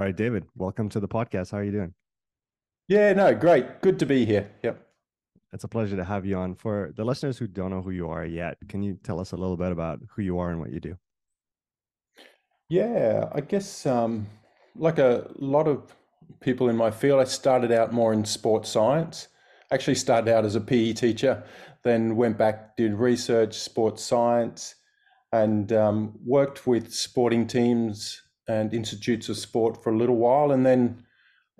All right, David, welcome to the podcast. How are you doing? Yeah, no, great. Good to be here. Yep. It's a pleasure to have you on. For the listeners who don't know who you are yet, can you tell us a little bit about who you are and what you do? Yeah, I guess um, like a lot of people in my field, I started out more in sports science. Actually, started out as a PE teacher, then went back, did research, sports science, and um, worked with sporting teams and institutes of sport for a little while, and then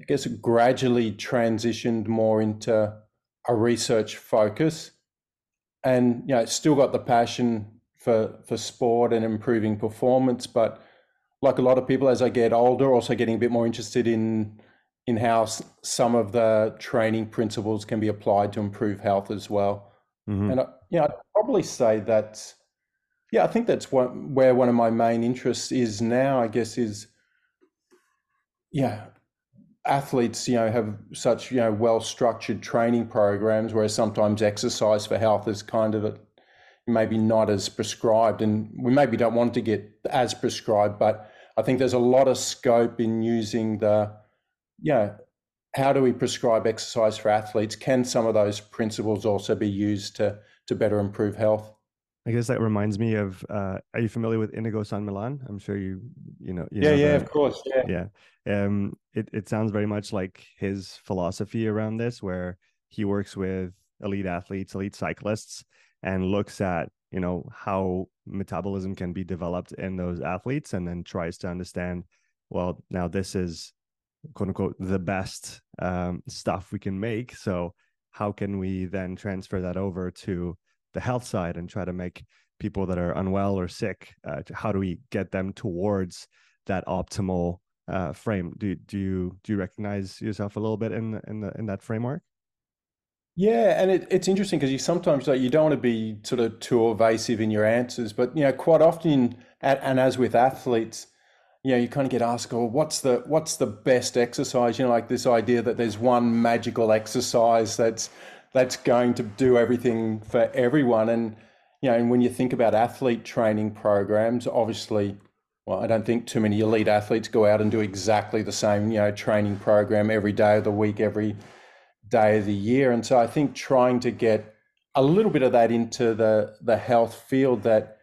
I guess it gradually transitioned more into a research focus, and you know, still got the passion for for sport and improving performance, but like a lot of people, as I get older, also getting a bit more interested in in how some of the training principles can be applied to improve health as well. Mm-hmm. And yeah, I'd probably say that yeah, I think that's what, where one of my main interests is now. I guess is yeah, athletes you know have such you know well structured training programs, whereas sometimes exercise for health is kind of a, maybe not as prescribed, and we maybe don't want to get as prescribed, but I think there's a lot of scope in using the yeah. How do we prescribe exercise for athletes? Can some of those principles also be used to to better improve health? I guess that reminds me of. Uh, are you familiar with Inigo San Milan? I'm sure you, you know. You yeah, know yeah, the, of course, yeah, yeah. Um, it it sounds very much like his philosophy around this, where he works with elite athletes, elite cyclists, and looks at you know how metabolism can be developed in those athletes, and then tries to understand. Well, now this is quote unquote the best um, stuff we can make. So how can we then transfer that over to the health side and try to make people that are unwell or sick uh, how do we get them towards that optimal uh, frame? Do, do you do you recognize yourself a little bit in in the in that framework? Yeah and it, it's interesting because you sometimes like you don't want to be sort of too evasive in your answers but you know quite often and as with athletes you know you kind of get asked oh what's the what's the best exercise? You know like this idea that there's one magical exercise that's that's going to do everything for everyone. And you know, and when you think about athlete training programs, obviously, well, I don't think too many elite athletes go out and do exactly the same, you know, training program every day of the week, every day of the year. And so I think trying to get a little bit of that into the the health field that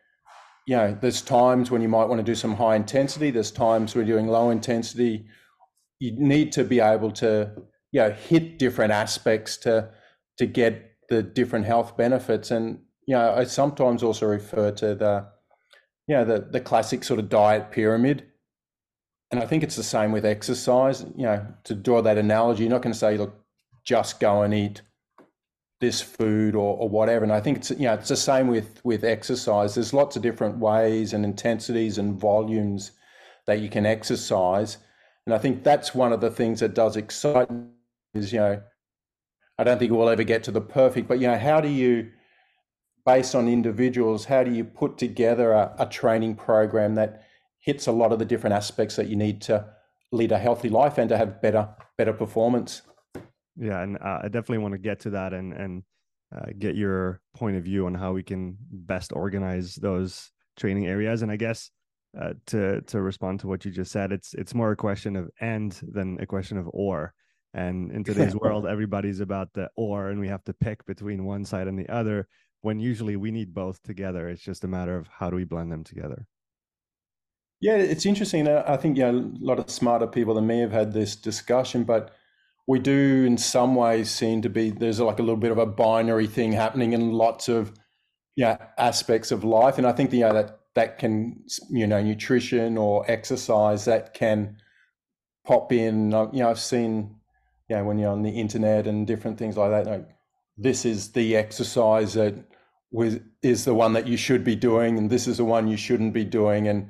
you know there's times when you might want to do some high intensity there's times you're doing low intensity you need to be able to you know hit different aspects to to get the different health benefits. And you know, I sometimes also refer to the you know the the classic sort of diet pyramid. And I think it's the same with exercise. You know, to draw that analogy, you're not going to say, look, just go and eat this food or, or whatever. And I think it's you know it's the same with with exercise. There's lots of different ways and intensities and volumes that you can exercise. And I think that's one of the things that does excite me is you know I don't think we'll ever get to the perfect, but you know, how do you, based on individuals, how do you put together a, a training program that hits a lot of the different aspects that you need to lead a healthy life and to have better better performance? Yeah, and uh, I definitely want to get to that and and uh, get your point of view on how we can best organize those training areas. And I guess uh, to to respond to what you just said, it's it's more a question of and than a question of or. And in today's world, everybody's about the or, and we have to pick between one side and the other. When usually we need both together. It's just a matter of how do we blend them together. Yeah, it's interesting. I think yeah, a lot of smarter people than me have had this discussion, but we do in some ways seem to be there's like a little bit of a binary thing happening in lots of yeah aspects of life, and I think you know that that can you know nutrition or exercise that can pop in. You know, I've seen you know, when you're on the internet and different things like that, like this is the exercise that was, is the one that you should be doing, and this is the one you shouldn't be doing. And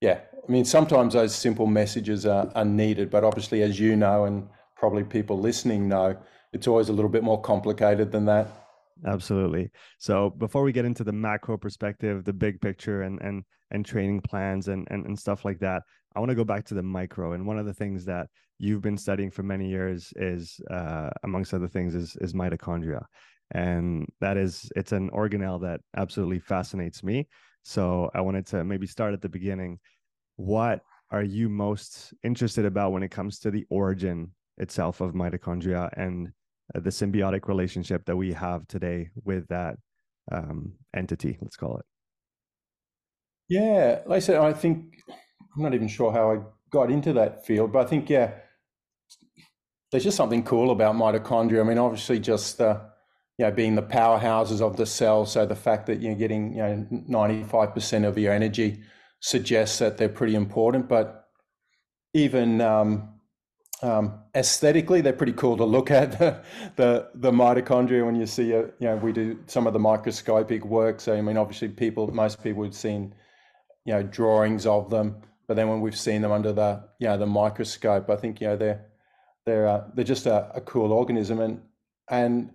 yeah, I mean, sometimes those simple messages are, are needed, but obviously, as you know, and probably people listening know, it's always a little bit more complicated than that. Absolutely. So before we get into the macro perspective, the big picture and and and training plans and and, and stuff like that, I want to go back to the micro. And one of the things that you've been studying for many years is, uh, amongst other things, is is mitochondria, and that is it's an organelle that absolutely fascinates me. So I wanted to maybe start at the beginning. What are you most interested about when it comes to the origin itself of mitochondria and uh, the symbiotic relationship that we have today with that um, entity? Let's call it. Yeah, like I said, I think I'm not even sure how I got into that field, but I think yeah, there's just something cool about mitochondria. I mean, obviously, just uh, you know, being the powerhouses of the cell. So the fact that you're getting you know 95% of your energy suggests that they're pretty important. But even um, um, aesthetically, they're pretty cool to look at. the, the the mitochondria when you see it, you know, we do some of the microscopic work. So I mean, obviously, people, most people have seen, you know, drawings of them. But then when we've seen them under the you know the microscope, I think you know they're they're uh, they're just a, a cool organism and and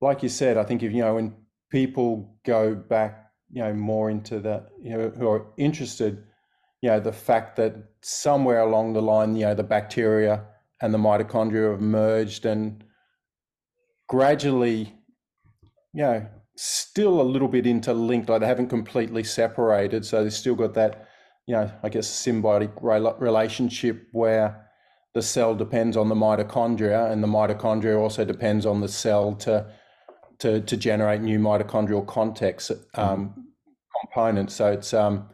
like you said, I think if you know when people go back, you know, more into the you know who are interested, you know, the fact that somewhere along the line, you know, the bacteria and the mitochondria have merged and gradually, you know, still a little bit interlinked, like they haven't completely separated. So they've still got that, you know, I guess symbiotic relationship where the cell depends on the mitochondria and the mitochondria also depends on the cell to to, to generate new mitochondrial context um, components. So it's um,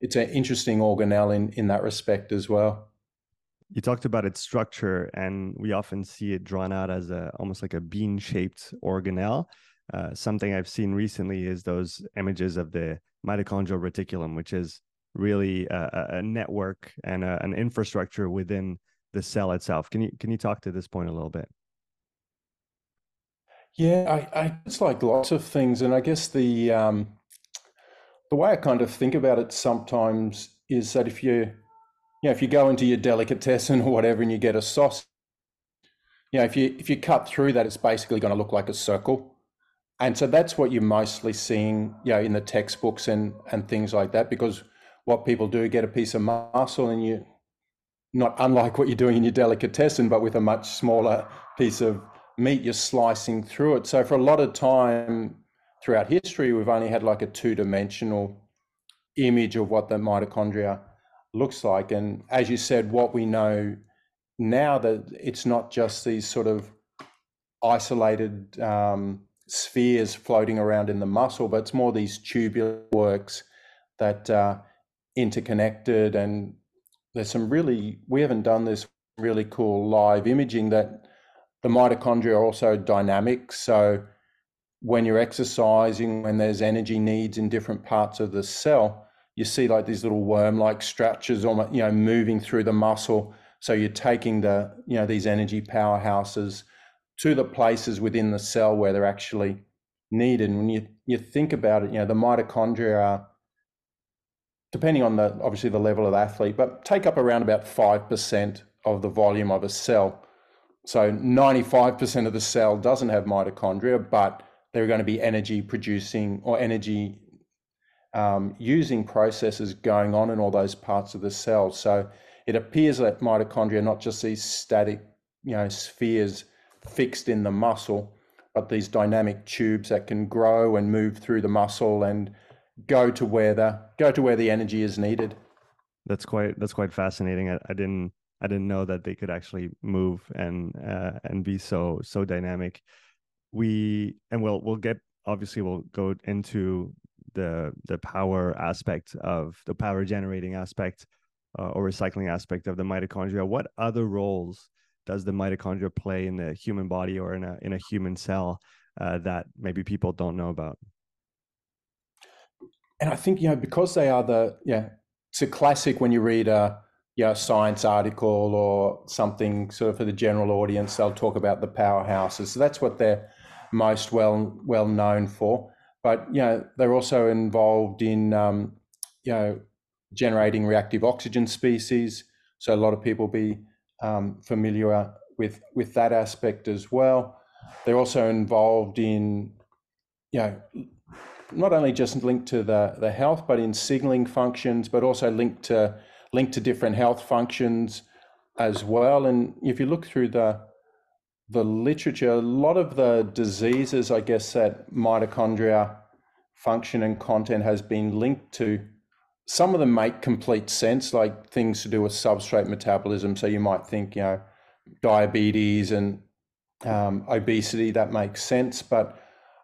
it's an interesting organelle in, in that respect as well. You talked about its structure, and we often see it drawn out as a almost like a bean-shaped organelle. Uh, something I've seen recently is those images of the mitochondrial reticulum, which is really a, a network and a, an infrastructure within the cell itself. Can you can you talk to this point a little bit? Yeah, I, I it's like lots of things, and I guess the um, the way I kind of think about it sometimes is that if you, you know, if you go into your delicatessen or whatever and you get a sauce, you know, if you if you cut through that, it's basically going to look like a circle, and so that's what you're mostly seeing, you know, in the textbooks and and things like that. Because what people do get a piece of muscle, and you, not unlike what you're doing in your delicatessen, but with a much smaller piece of meat, you're slicing through it. So for a lot of time throughout history, we've only had like a two dimensional image of what the mitochondria looks like. And as you said, what we know now that it's not just these sort of isolated um, spheres floating around in the muscle, but it's more these tubular works that uh, interconnected. And there's some really, we haven't done this really cool live imaging that the mitochondria are also dynamic. So when you're exercising, when there's energy needs in different parts of the cell, you see like these little worm-like structures, almost you know, moving through the muscle. So you're taking the you know these energy powerhouses to the places within the cell where they're actually needed. And when you you think about it, you know the mitochondria are depending on the obviously the level of the athlete, but take up around about five percent of the volume of a cell. So 95% of the cell doesn't have mitochondria, but there are going to be energy producing or energy um, using processes going on in all those parts of the cell. So it appears that mitochondria are not just these static, you know, spheres fixed in the muscle, but these dynamic tubes that can grow and move through the muscle and go to where the go to where the energy is needed. That's quite that's quite fascinating. I, I didn't I didn't know that they could actually move and uh, and be so so dynamic. We and we'll we'll get obviously we'll go into the the power aspect of the power generating aspect uh, or recycling aspect of the mitochondria. What other roles does the mitochondria play in the human body or in a in a human cell uh, that maybe people don't know about? And I think you know because they are the yeah, it's a classic when you read a you know, science article or something sort of for the general audience, they'll talk about the powerhouses. So that's what they're most well well known for. But you know, they're also involved in um, you know generating reactive oxygen species. So a lot of people be um, familiar with with that aspect as well. They're also involved in you know not only just linked to the the health, but in signaling functions, but also linked to linked to different health functions as well. And if you look through the the literature, a lot of the diseases, I guess, that mitochondria function and content has been linked to some of them make complete sense, like things to do with substrate metabolism. So you might think, you know, diabetes and um, obesity, that makes sense. But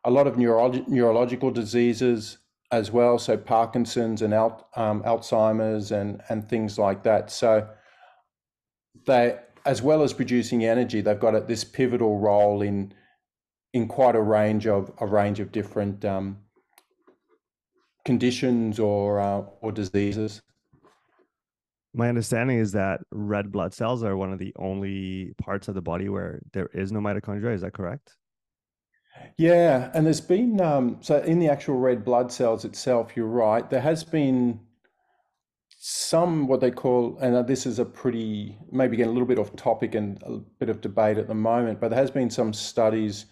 a lot of neurolog- neurological diseases as well, so Parkinson's and Al- um, Alzheimer's and, and things like that. So they, as well as producing energy, they've got this pivotal role in in quite a range of a range of different um, conditions or uh, or diseases. My understanding is that red blood cells are one of the only parts of the body where there is no mitochondria. Is that correct? Yeah, and there's been um, so in the actual red blood cells itself, you're right. There has been some what they call, and this is a pretty maybe getting a little bit off topic and a bit of debate at the moment, but there has been some studies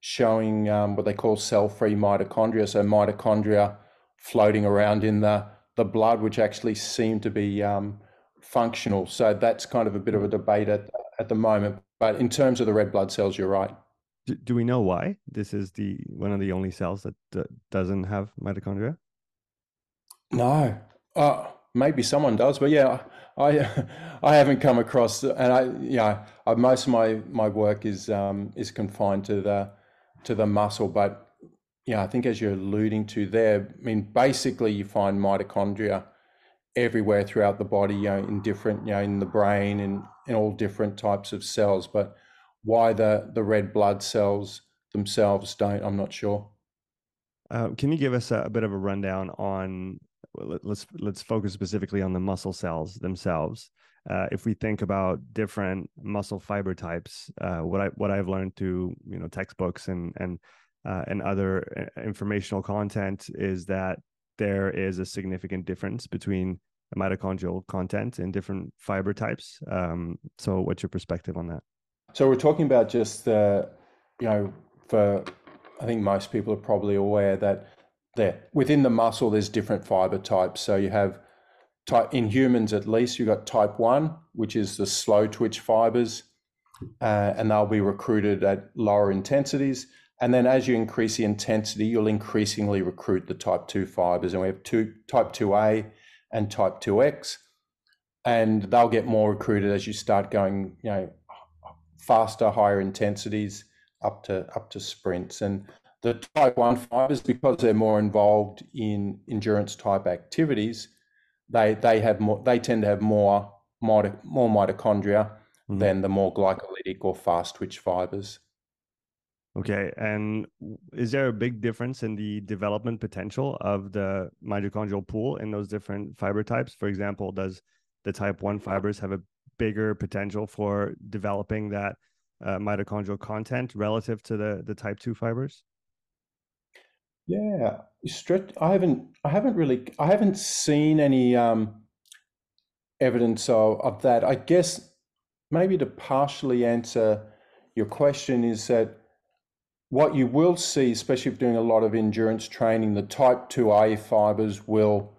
showing um, what they call cell-free mitochondria. So mitochondria floating around in the the blood, which actually seem to be um, functional. So that's kind of a bit of a debate at at the moment. But in terms of the red blood cells, you're right. Do, do we know why this is the one of the only cells that doesn't have mitochondria? No, uh, maybe someone does, but yeah, I I haven't come across, and I yeah, I, most of my my work is um, is confined to the to the muscle, but yeah, I think as you're alluding to there, I mean, basically you find mitochondria everywhere throughout the body, you know, in different, you know, in the brain and in all different types of cells. But why the the red blood cells themselves don't, I'm not sure. Uh, can you give us a, a, bit of a rundown on? Let's let's focus specifically on the muscle cells themselves. Uh, if we think about different muscle fiber types, uh, what I what I've learned through you know textbooks and and uh, and other uh, informational content is that there is a significant difference between mitochondrial content in different fiber types. Um, so, what's your perspective on that? So, we're talking about just the, you know, for I think most people are probably aware that there within the muscle there's different fiber types. So you have type in humans at least you've got type one, which is the slow twitch fibers, uh, and they'll be recruited at lower intensities. And then as you increase the intensity, you'll increasingly recruit the type 2 fibers. And we have two, type 2A and type 2X. And they'll get more recruited as you start going, you know, faster, higher intensities up to up to sprints. And the type 1 fibers, because they're more involved in endurance type activities, they they have more they tend to have more more mitochondria mm-hmm. than the more glycolytic or fast twitch fibers. Okay. And is there a big difference in the development potential of the mitochondrial pool in those different fiber types? For example, does the type 1 fibers have a bigger potential for developing that uh, mitochondrial content relative to the, the type 2 fibers? Yeah, stretch. I haven't. I haven't really. I haven't seen any um, evidence of, of that. I guess maybe to partially answer your question is that what you will see, especially if doing a lot of endurance training, the type 2A fibers will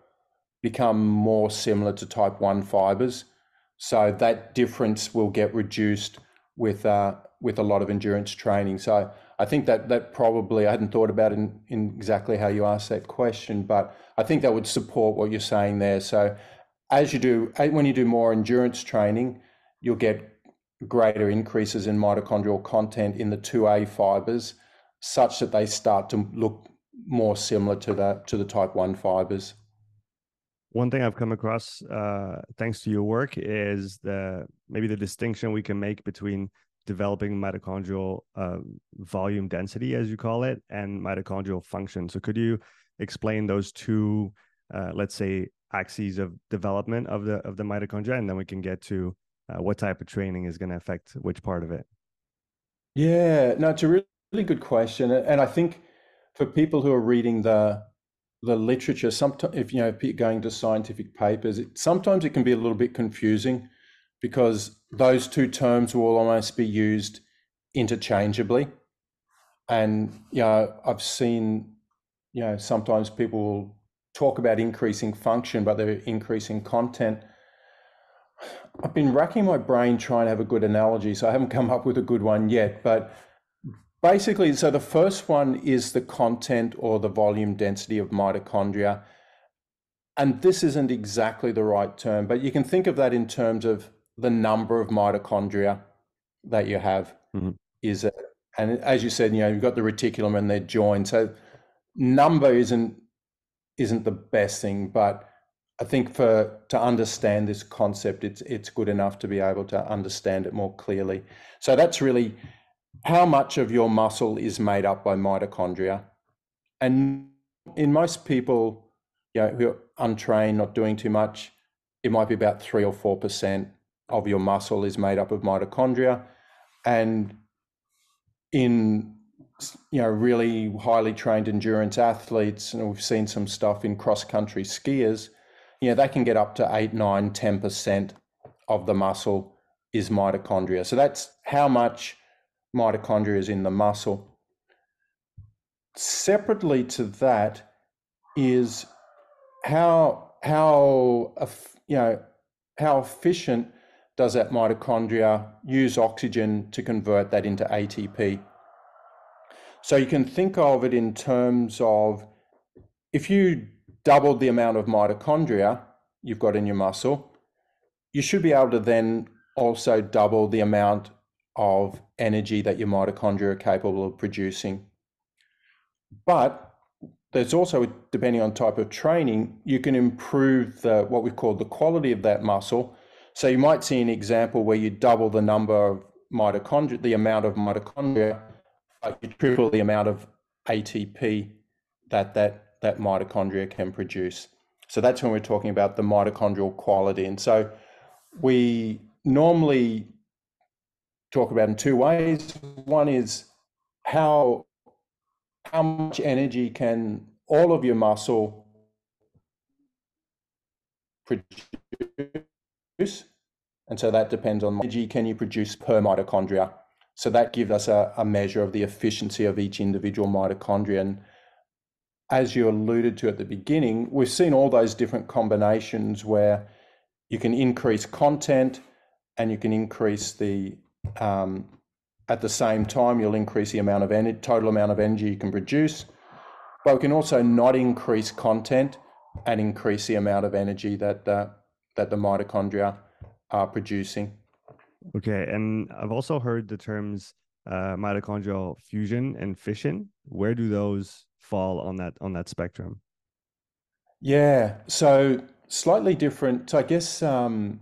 become more similar to type 1 fibers. So that difference will get reduced with uh, with a lot of endurance training. So I think that that probably I hadn't thought about in, in exactly how you asked that question, but I think that would support what you're saying there. So as you do when you do more endurance training, you'll get greater increases in mitochondrial content in the 2A fibers such that they start to look more similar to the to the type 1 fibers one thing i've come across uh, thanks to your work is the maybe the distinction we can make between developing mitochondrial uh, volume density as you call it and mitochondrial function. So could you explain those two uh, let's say axes of development of the of the mitochondria and then we can get to uh, what type of training is going to affect which part of it? Yeah. No it's a really really good question, and I think for people who are reading the the literature, sometimes if you know going to scientific papers, it, sometimes it can be a little bit confusing because those two terms will almost be used interchangeably, and you know I've seen you know sometimes people will talk about increasing function, but they're increasing content. I've been racking my brain trying to have a good analogy, so I haven't come up with a good one yet, but Basically, so the first one is the content or the volume density of mitochondria. and this isn't exactly the right term, but you can think of that in terms of the number of mitochondria that you have. Mm-hmm. Is it, and as you said, you know, you've got the reticulum and they're joined. So number isn't isn't the best thing, but I think for to understand this concept, it's it's good enough to be able to understand it more clearly. So that's really how much of your muscle is made up by mitochondria, and in most people, you know, who are untrained, not doing too much, it might be about three or four percent of your muscle is made up of mitochondria, and in you know really highly trained endurance athletes, and we've seen some stuff in cross country skiers you know, they can get up to 8, 9, 10% of the muscle is mitochondria. So that's how much mitochondria is in the muscle. Separately to that is how how uh, you know how efficient does that mitochondria use oxygen to convert that into ATP? So you can think of it in terms of if you doubled the amount of mitochondria you've got in your muscle, you should be able to then also double the amount of energy that your mitochondria are capable of producing. But there's also, depending on type of training, you can improve the what we call the quality of that muscle. So you might see an example where you double the number of mitochondria, the amount of mitochondria, but you triple the amount of ATP that that that mitochondria can produce. So that's when we're talking about the mitochondrial quality. And so we normally talk about in two ways. One is how how much energy can all of your muscle produce? And so that depends on energy can you produce per mitochondria. So that gives us a, a measure of the efficiency of each individual mitochondria. And as you alluded to at the beginning, we've seen all those different combinations where you can increase content and you can increase the um, at the same time you'll increase the amount of energy, total amount of energy you can produce but we can also not increase content and increase the amount of energy that uh, that the mitochondria are producing okay and i've also heard the terms uh, mitochondrial fusion and fission where do those fall on that on that spectrum? Yeah, so slightly different. So I guess um,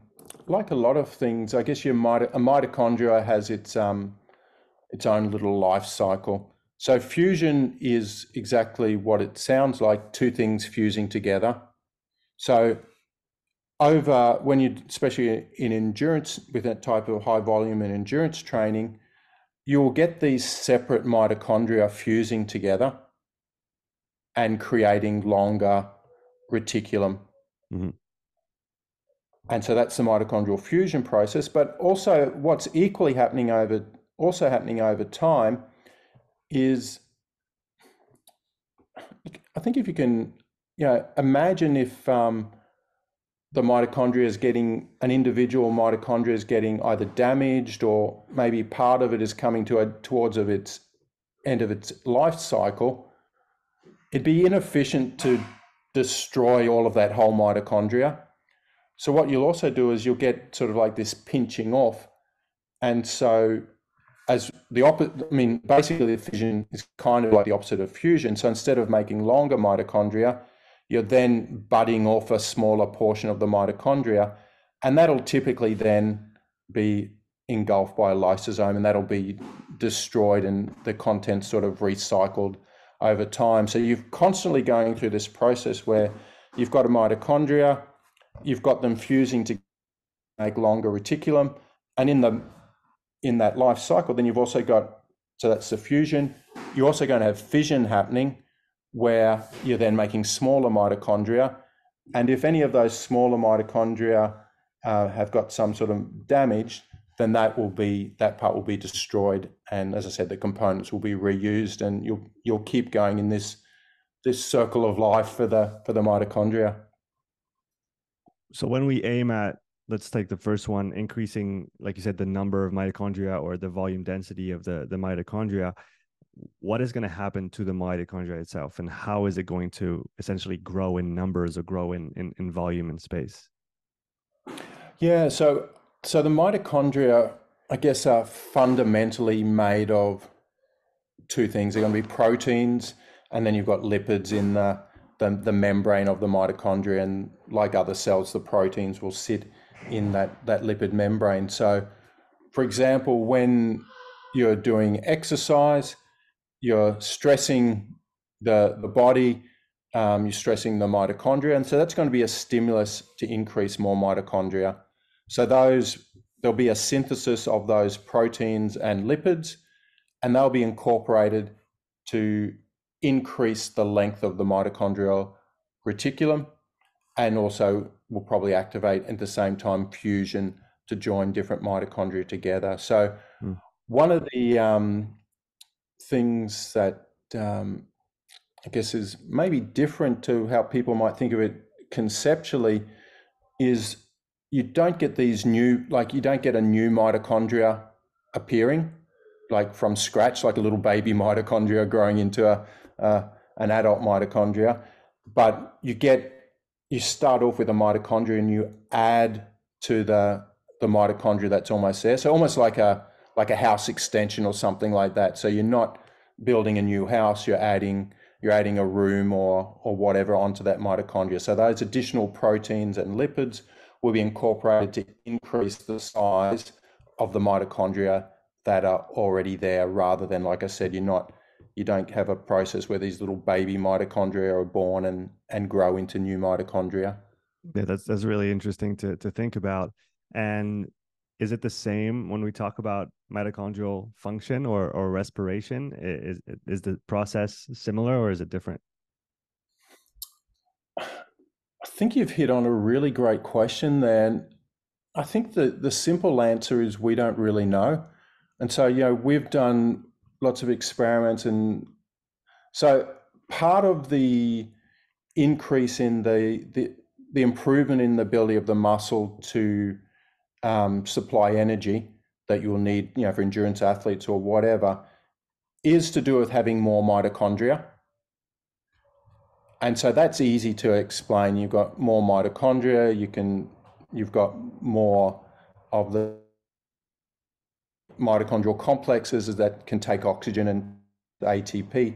like a lot of things, I guess your mito- a mitochondria has its um, its own little life cycle. So fusion is exactly what it sounds like: two things fusing together. So over when you, especially in endurance, with that type of high volume and endurance training, you'll get these separate mitochondria fusing together and creating longer reticulum. Mm-hmm. And so that's the mitochondrial fusion process. But also, what's equally happening over also happening over time is, I think if you can, you know, imagine if um, the mitochondria is getting an individual mitochondria is getting either damaged or maybe part of it is coming to a towards of its end of its life cycle it'd be inefficient to destroy all of that whole mitochondria. So what you'll also do is you'll get sort of like this pinching off. And so as the opposite, I mean, basically the fission is kind of like the opposite of fusion. So instead of making longer mitochondria, you're then budding off a smaller portion of the mitochondria. And that'll typically then be engulfed by a lysosome and that'll be destroyed and the contents sort of recycled over time. So you're constantly going through this process where you've got a mitochondria, you've got them fusing to make longer reticulum, and in the in that life cycle, then you've also got so that's the fusion. You're also going to have fission happening, where you're then making smaller mitochondria, and if any of those smaller mitochondria uh, have got some sort of damage, then that will be that part will be destroyed. And as i said the components will be reused and you'll you'll keep going in this this circle of life for the for the mitochondria so when we aim at let's take the first one increasing like you said the number of mitochondria or the volume density of the the mitochondria what is going to happen to the mitochondria itself? And how is it going to essentially grow in numbers or grow in, in, in volume and space? Yeah so so the mitochondria i guess are fundamentally made of two things. They're going to be proteins and then you've got lipids in the, the, the membrane of the mitochondria and like other cells the proteins will sit in that, that lipid membrane so for example when you're doing exercise you're stressing the, the body, um, you're stressing the mitochondria. And so that's going to be a stimulus to increase more mitochondria. So those there'll be a synthesis of those proteins and lipids, and they'll be incorporated to increase the length of the mitochondrial reticulum, and also will probably activate at the same time fusion to join different mitochondria together. So mm. one of the um, things that um, I guess is maybe different to how people might think of it conceptually is you don't get these new, like you don't get a new mitochondria appearing like from scratch, like a little baby mitochondria growing into a, uh, an adult mitochondria. But you get, you start off with a mitochondria and you add to the, the mitochondria that's almost there. So almost like a, like a house extension or something like that. So you're not building a new house, you're adding you're adding a room or or whatever onto that mitochondria. So those additional proteins and lipids will be incorporated to increase the size of the mitochondria that are already there, rather than like I said, you're not you don't have a process where these little baby mitochondria are born and and grow into new mitochondria. Yeah, that's that's really interesting to to think about. And is it the same when we talk about mitochondrial function or or respiration is is the process similar or is it different i think you've hit on a really great question there i think the the simple answer is we don't really know and so you know we've done lots of experiments and so part of the increase in the the the improvement in the ability of the muscle to um, supply energy that you'll need, you know, for endurance athletes or whatever, is to do with having more mitochondria. And so that's easy to explain. You've got more mitochondria, you can you've got more of the mitochondrial complexes that can take oxygen and ATP.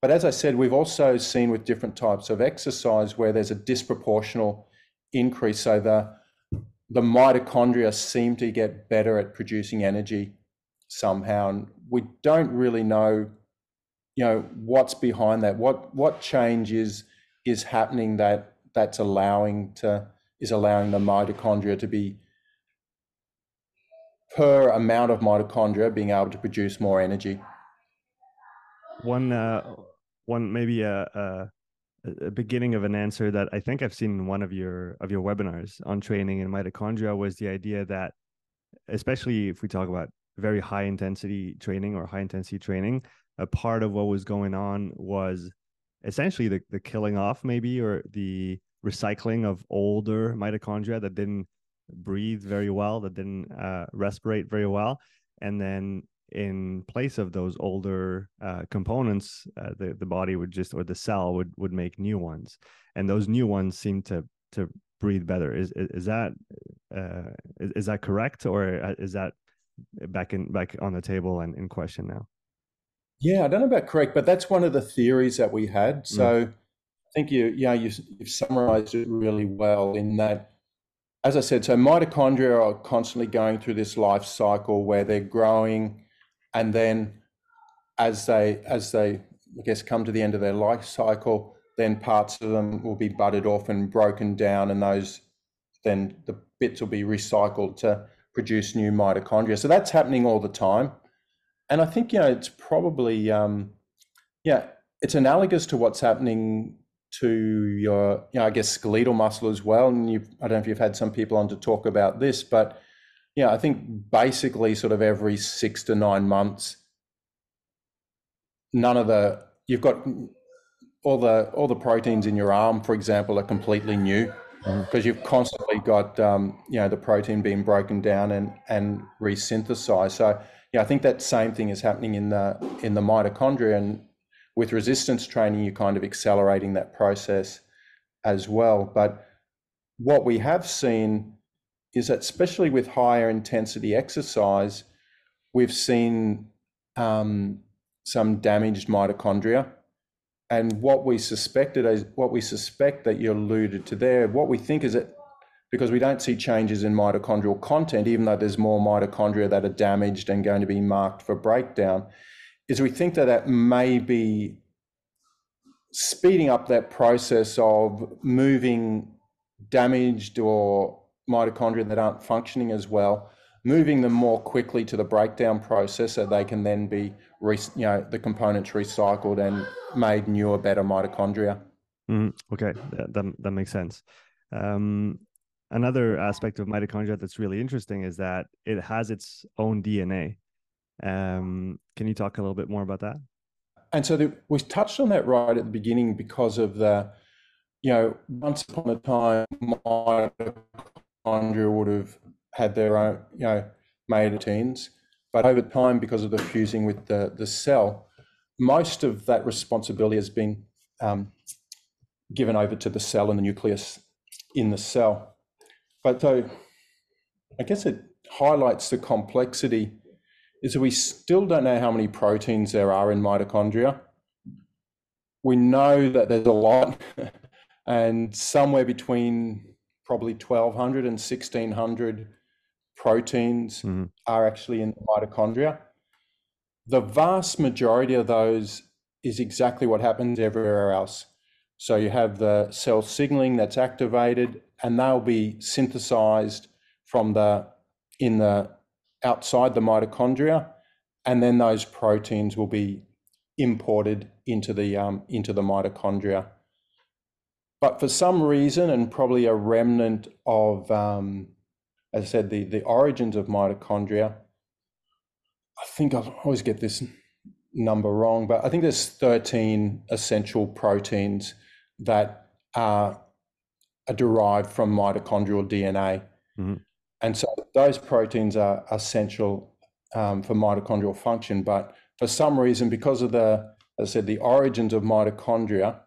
But as I said, we've also seen with different types of exercise where there's a disproportional increase. So the the mitochondria seem to get better at producing energy somehow and we don't really know you know what's behind that what what change is is happening that that's allowing to is allowing the mitochondria to be per amount of mitochondria being able to produce more energy. One uh one maybe a, a a beginning of an answer that I think I've seen in one of your of your webinars on training in mitochondria was the idea that especially if we talk about very high intensity training or high intensity training, a part of what was going on was essentially the, the killing off maybe or the recycling of older mitochondria that didn't breathe very well, that didn't uh, respirate very well. And then in place of those older uh, components, uh, the the body would just or the cell would would make new ones, and those new ones seem to to breathe better. Is is, that uh, is, is, that correct, or uh, is that back in back on the table and in question now? Yeah, I don't know about correct, but that's one of the theories that we had. Mm. So mm. I think you yeah you, you've summarized it really well in that as I said, so mitochondria are constantly going through this life cycle where they're growing, and then as they as they I guess come to the end of their life cycle, then parts of them will be budded off and broken down, and those then the bits will be recycled to produce new mitochondria. So that's happening all the time, and I think you know it's probably um, yeah it's analogous to what's happening to your you know I guess skeletal muscle as well. And you I don't know if you've had some people on to talk about this, but yeah, I think basically sort of every six to nine months, none of the you've got all the all the proteins in your arm, for example, are completely new because mm-hmm. you've constantly got um, you know the protein being broken down and and resynthesized. So yeah, I think that same thing is happening in the in the mitochondria, and with resistance training, you're kind of accelerating that process as well. But what we have seen is that, especially with higher intensity exercise, we've seen um, some damaged mitochondria. And what we suspected is what we suspect that you alluded to there, what we think is that because we don't see changes in mitochondrial content, even though there's more mitochondria that are damaged and going to be marked for breakdown, is we think that that may be speeding up that process of moving damaged or mitochondria that aren't functioning as well, moving them more quickly to the breakdown process so they can then be, you know, the components recycled and made newer, better mitochondria. Mm, okay, that, that, that makes sense. Um, another aspect of mitochondria that's really interesting is that it has its own DNA. Um, can you talk a little bit more about that? And so the, we touched on that right at the beginning because of the, you know, once upon a time, mitochondria would have had their own, you know, made teens, but over time, because of the fusing with the, the cell, most of that responsibility has been um, given over to the cell and the nucleus in the cell. But so I guess it highlights the complexity is that we still don't know how many proteins there are in mitochondria. We know that there's a lot, and somewhere between probably 1200 and 1600 proteins mm-hmm. are actually in mitochondria. The vast majority of those is exactly what happens everywhere else. So you have the cell signaling that's activated, and they'll be synthesized from the in the outside the mitochondria, and then those proteins will be imported into the um, into the mitochondria. But for some reason, and probably a remnant of, um, as I said, the the origins of mitochondria. I think I always get this number wrong, but I think there's 13 essential proteins that are, are derived from mitochondrial DNA. Mm-hmm. And so those proteins are essential um, for mitochondrial function. But for some reason, because of the, as I said, the origins of mitochondria,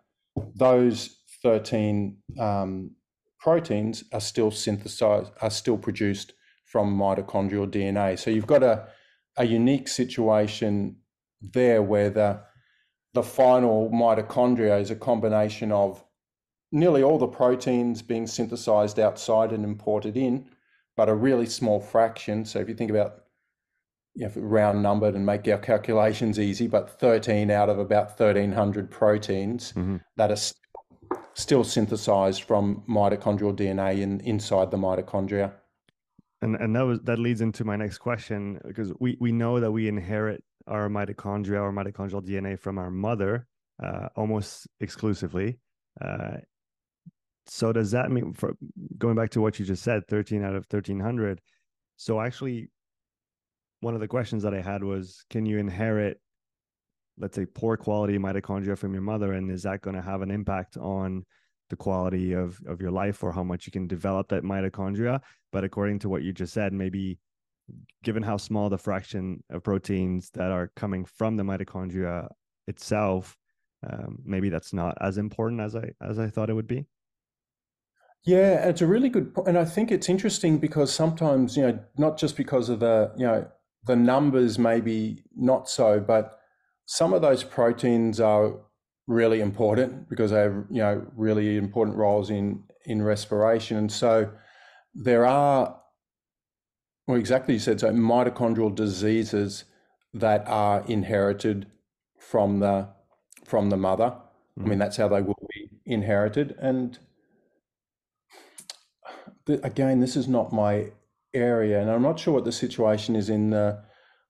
those 13 um, proteins are still synthesized, are still produced from mitochondrial DNA. So you've got a, a unique situation there where the the final mitochondria is a combination of nearly all the proteins being synthesized outside and imported in, but a really small fraction. So if you think about you know, round numbered and make our calculations easy, but 13 out of about 1,300 proteins mm-hmm. that are still synthesized from mitochondrial DNA in, inside the mitochondria. And and that was that leads into my next question because we we know that we inherit our mitochondria or mitochondrial DNA from our mother uh, almost exclusively. Uh, so does that mean for going back to what you just said, 13 out of 1300? So actually, one of the questions that I had was, can you inherit, let's say, poor quality mitochondria from your mother, and is that going to have an impact on the quality of of your life or how much you can develop that mitochondria? But according to what you just said, maybe given how small the fraction of proteins that are coming from the mitochondria itself, um, maybe that's not as important as I as I thought it would be. Yeah, it's a really good point, and I think it's interesting because sometimes you know not just because of the you know the numbers maybe not so, but some of those proteins are really important because they have you know really important roles in in respiration, and so there are well, exactly. You said so. Mitochondrial diseases that are inherited from the from the mother. Mm. I mean, that's how they will be inherited. And the, again, this is not my area, and I'm not sure what the situation is in the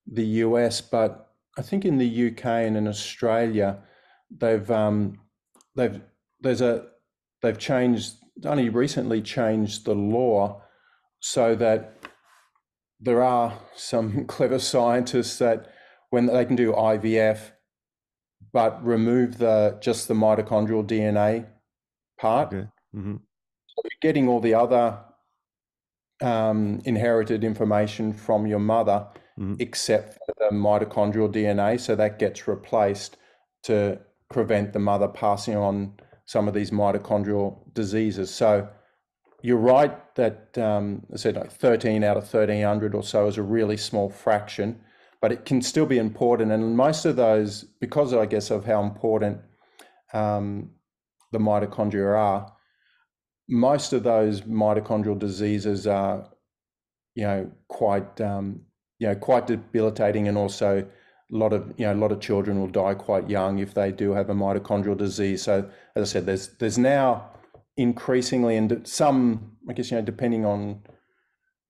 the US, but I think in the UK and in Australia, they've um, they've there's a they've changed only recently changed the law so that there are some clever scientists that when they can do IVF, but remove the just the mitochondrial DNA part. Okay. Mm-hmm. Getting all the other um, inherited information from your mother, mm-hmm. except for the mitochondrial DNA. So that gets replaced to prevent the mother passing on some of these mitochondrial diseases. So you're right that um, I said like 13 out of 1300 or so is a really small fraction, but it can still be important. And most of those, because I guess of how important um, the mitochondria are, most of those mitochondrial diseases are, you know, quite um, you know quite debilitating, and also a lot of you know a lot of children will die quite young if they do have a mitochondrial disease. So as I said, there's there's now increasingly and some I guess you know depending on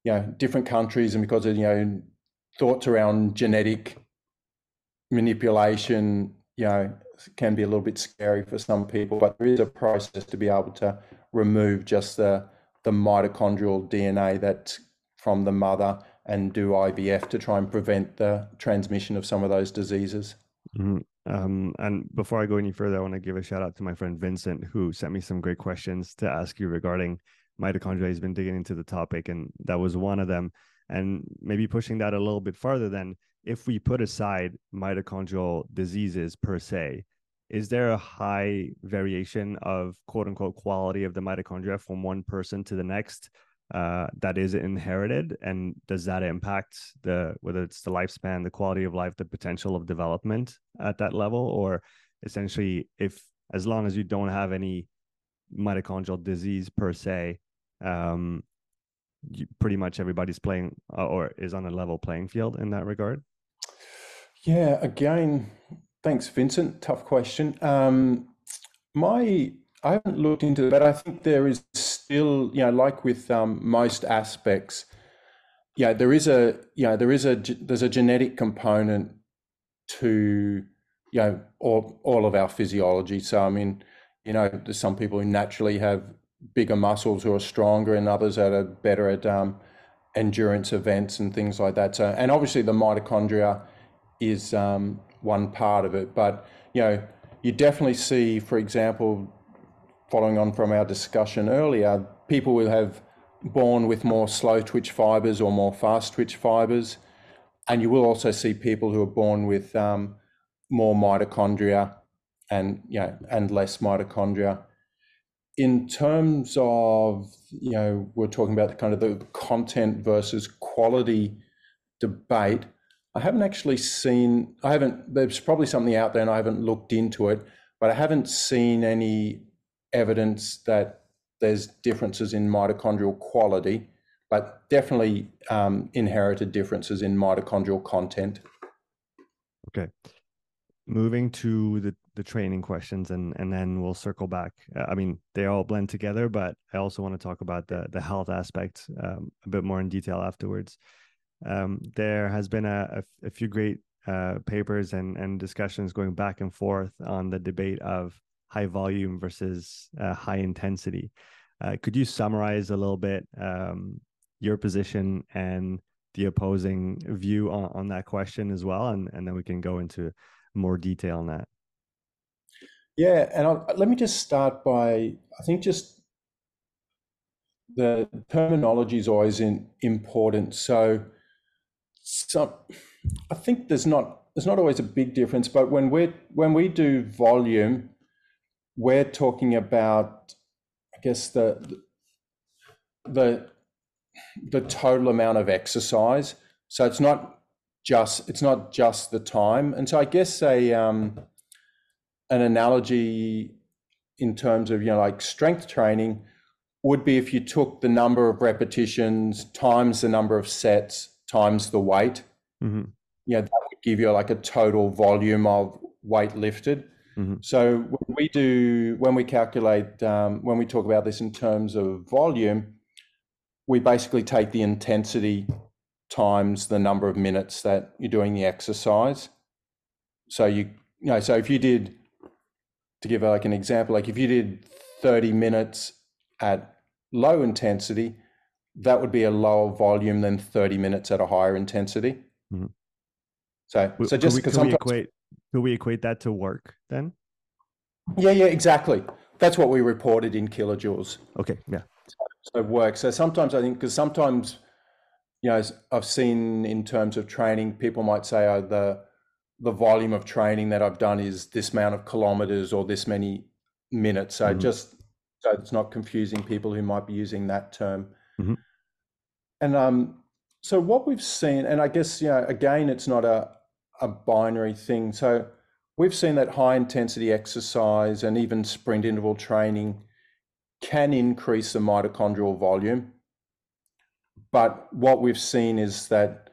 you know different countries and because of you know thoughts around genetic manipulation, you know, can be a little bit scary for some people, but there is a process to be able to remove just the the mitochondrial DNA that's from the mother and do IVF to try and prevent the transmission of some of those diseases. Mm-hmm. Um, and before I go any further, I want to give a shout out to my friend Vincent, who sent me some great questions to ask you regarding mitochondria. He's been digging into the topic, and that was one of them. And maybe pushing that a little bit farther, then if we put aside mitochondrial diseases per se, is there a high variation of quote unquote quality of the mitochondria from one person to the next uh, that is inherited? And does that impact the whether it's the lifespan the quality of life the potential of development at that level? Or essentially if as long as you don't have any mitochondrial disease per se um, you, pretty much everybody's playing uh, or is on a level playing field in that regard? Yeah again Thanks, Vincent. Tough question. Um, my I haven't looked into it, but I think there is still, you know, like with um, most aspects, yeah, there is a, yeah, there is a, there's a genetic component to, you know, all all of our physiology. So I mean, you know, there's some people who naturally have bigger muscles who are stronger, and others that are better at um, endurance events and things like that. So, and obviously the mitochondria is um, one part of it. But you know, you definitely see, for example, following on from our discussion earlier, people will have born with more slow twitch fibers or more fast twitch fibers, and you will also see people who are born with um, more mitochondria and you know and less mitochondria. In terms of you know, we're talking about the kind of the content versus quality debate. I haven't actually seen, I haven't, there's probably something out there and I haven't looked into it, but I haven't seen any evidence that there's differences in mitochondrial quality, but definitely um, inherited differences in mitochondrial content. Okay. Moving to the, the training questions and, and then we'll circle back. Uh, I mean, they all blend together, but I also want to talk about the, the health aspect um, a bit more in detail afterwards. Um, there has been a, a, a few great uh, papers and, and discussions going back and forth on the debate of high volume versus uh, high intensity. Uh, could you summarize a little bit um, your position and the opposing view on, on that question as well? And, and then we can go into more detail on that. Yeah, and I'll, let me just start by I think just the terminology is always in, important. So so I think there's not there's not always a big difference, but when we're when we do volume, we're talking about I guess the the the total amount of exercise. So it's not just it's not just the time. And so I guess a um, an analogy in terms of you know like strength training would be if you took the number of repetitions times the number of sets times the weight. Mm-hmm. Yeah, that would give you like a total volume of weight lifted. Mm-hmm. So when we do, when we calculate, um, when we talk about this in terms of volume, we basically take the intensity times the number of minutes that you're doing the exercise. So you, you know, so if you did, to give like an example, like if you did 30 minutes at low intensity, that would be a lower volume than 30 minutes at a higher intensity. Mm-hmm. So, so just because sometimes equate, could we equate that to work then? Yeah, yeah, exactly. That's what we reported in kilojoules. Okay, yeah. So work. So sometimes I think because sometimes you know, I've seen in terms of training, people might say, oh, the the volume of training that I've done is this amount of kilometers or this many minutes. So mm-hmm. just so it's not confusing people who might be using that term. Mm-hmm. And um, so what we've seen, and I guess you know, again, it's not a a binary thing. So we've seen that high intensity exercise and even sprint interval training can increase the mitochondrial volume. But what we've seen is that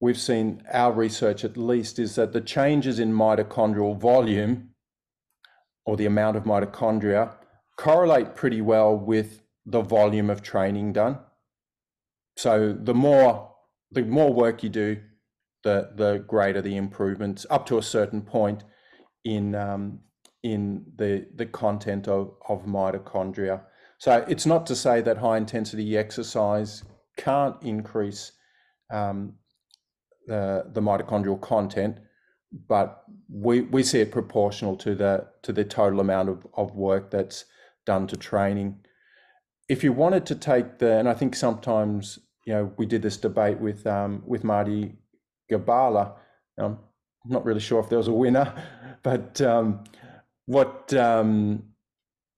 we've seen our research at least is that the changes in mitochondrial volume or the amount of mitochondria correlate pretty well with the volume of training done. So the more the more work you do, the the greater the improvements up to a certain point in um, in the the content of, of mitochondria. So it's not to say that high intensity exercise can't increase um, the, the mitochondrial content, but we, we see it proportional to the to the total amount of, of work that's done to training. If you wanted to take the, and I think sometimes you know we did this debate with um, with Marty Gibala. I'm not really sure if there was a winner, but um, what um,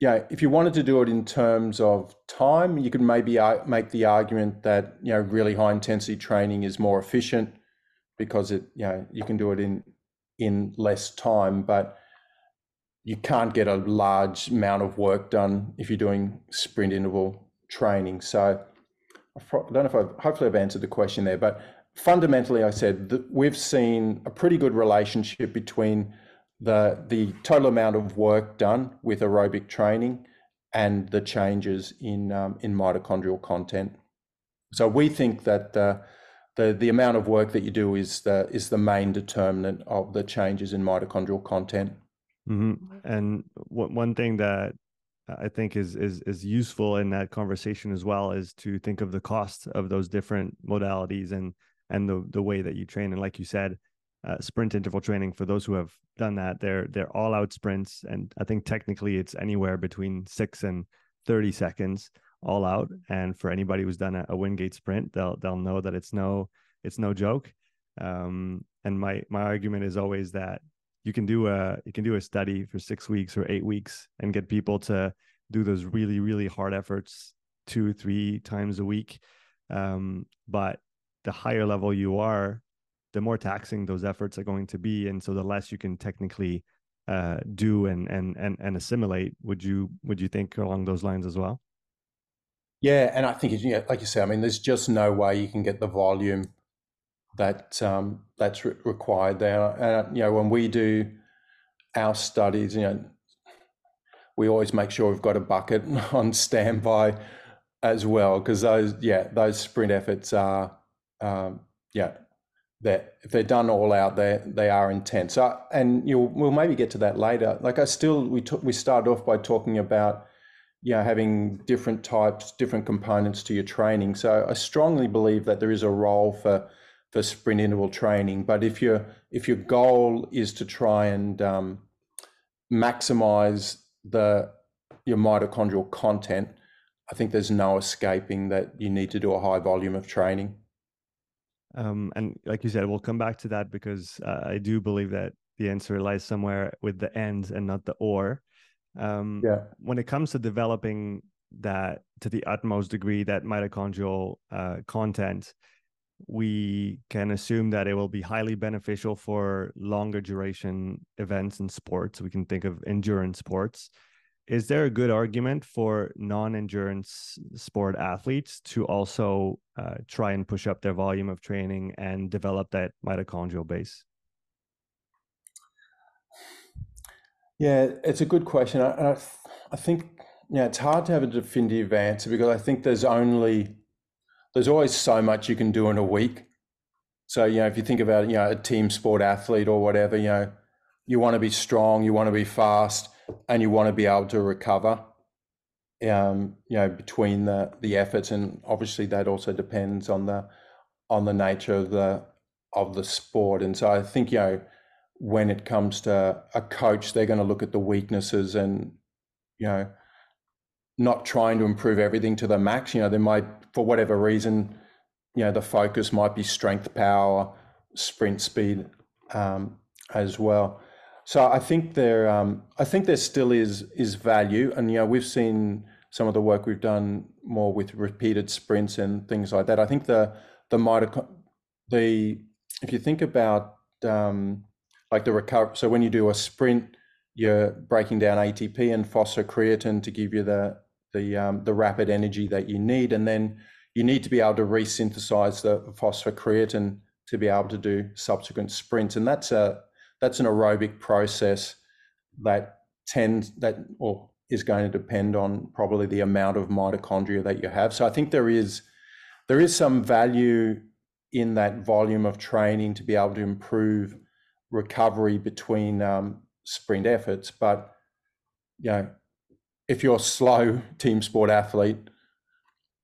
yeah, if you wanted to do it in terms of time, you could maybe make the argument that you know really high intensity training is more efficient because it you know you can do it in in less time, but you can't get a large amount of work done if you're doing sprint interval training. So I don't know if I've hopefully I've answered the question there, but fundamentally, I said that we've seen a pretty good relationship between the the total amount of work done with aerobic training and the changes in um, in mitochondrial content. So we think that uh, the the amount of work that you do is the is the main determinant of the changes in mitochondrial content. Mm-hmm. And one thing that I think is is is useful in that conversation as well is to think of the cost of those different modalities and and the the way that you train. And like you said, uh, sprint interval training for those who have done that they're they're all out sprints. And i think technically it's anywhere between 6 and 30 seconds all out. And for anybody who's done a, a wingate sprint they'll they'll know that it's no it's no joke. Um, and my my argument is always that you can do a you can do a study for 6 weeks or 8 weeks and get people to do those really really hard efforts two three times a week. Um, but the higher level you are the more taxing those efforts are going to be. And so the less you can technically uh, do and, and and and assimilate would you would you think along those lines as well? Yeah and i think you know, like you say i mean there's just no way you can get the volume that um, that's re- required there and you know when we do our studies you know we always make sure we've got a bucket on standby as well because those yeah those sprint efforts are um, yeah that if they're done all out, they they are intense. So, and you'll we'll maybe get to that later. Like I still we took we started off by talking about you know having different types, different components to your training. So I strongly believe that there is a role for for sprint interval training. But if your if your goal is to try and um, maximize the your mitochondrial content, I think there's no escaping that you need to do a high volume of training. Um, and like you said, we'll come back to that because uh, I do believe that the answer lies somewhere with the and and not the or. Um, yeah. When it comes to developing that to the utmost degree, that mitochondrial uh, content, we can assume that it will be highly beneficial for longer duration events and sports. We can think of endurance sports. Is there a good argument for non-endurance sport athletes to also uh, try and push up their volume of training and develop that mitochondrial base? Yeah it's a good question. I, I, I think yeah it's hard to have a definitive answer because i think there's only there's always so much you can do in a week. So you know if you think about you know a team sport athlete or whatever you know you want to be strong you want to be fast and you want to be able to recover um, you know between the the efforts and obviously that also depends on the on the nature of the of the sport. And so I think you know when it comes to a coach they're going to look at the weaknesses and you know not trying to improve everything to the max. You know they might for whatever reason you know the focus might be strength, power, sprint speed um, as well. So I think there, um, I think there still is is value, and you know we've seen some of the work we've done more with repeated sprints and things like that. I think the the mitochondria, the if you think about um, like the recovery, so when you do a sprint, you're breaking down ATP and phosphocreatine to give you the the um, the rapid energy that you need, and then you need to be able to resynthesize the phosphocreatine to be able to do subsequent sprints, and that's a that's an aerobic process that tends that or is going to depend on probably the amount of mitochondria that you have. So I think there is there is some value in that volume of training to be able to improve recovery between um, sprint efforts. But you know, if you're a slow team sport athlete,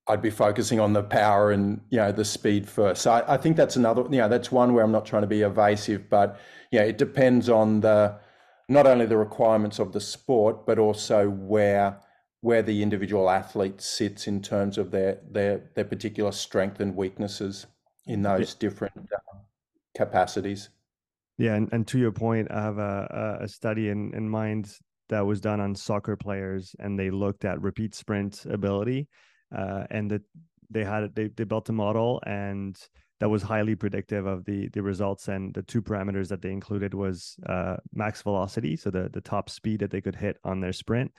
I'd be focusing on the power and you know the speed first. So I, I think that's another. You know, that's one where I'm not trying to be evasive, but yeah, it depends on the not only the requirements of the sport, but also where where the individual athlete sits in terms of their their their particular strength and weaknesses in those yeah. different uh, capacities. Yeah, and, and to your point, I have a, a study in, in mind that was done on soccer players, and they looked at repeat sprint ability, uh, and that they had they, they built a model and that was highly predictive of the the results. And the two parameters that they included was uh, max velocity, so the the top speed that they could hit on their sprint,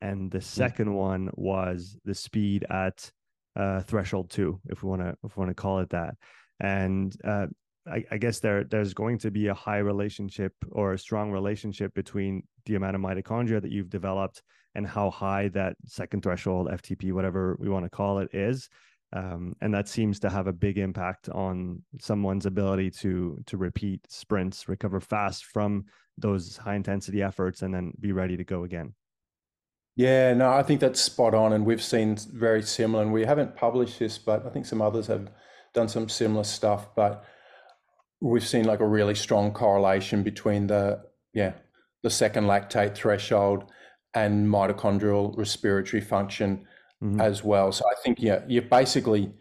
and the mm-hmm. second one was the speed at uh, threshold two, if we want to if we want to call it that. And uh, I, I, guess there there's going to be a high relationship or a strong relationship between the amount of mitochondria that you've developed and how high that second threshold FTP, whatever we want to call it, is. Um, and that seems to have a big impact on someone's ability to to repeat sprints, recover fast from those high intensity efforts, and then be ready to go again. Yeah, no, I think that's spot on, and we've seen very similar. And we haven't published this, but I think some others have done some similar stuff. But we've seen like a really strong correlation between the yeah the second lactate threshold and mitochondrial respiratory function mm-hmm. as well. So I think yeah, you basically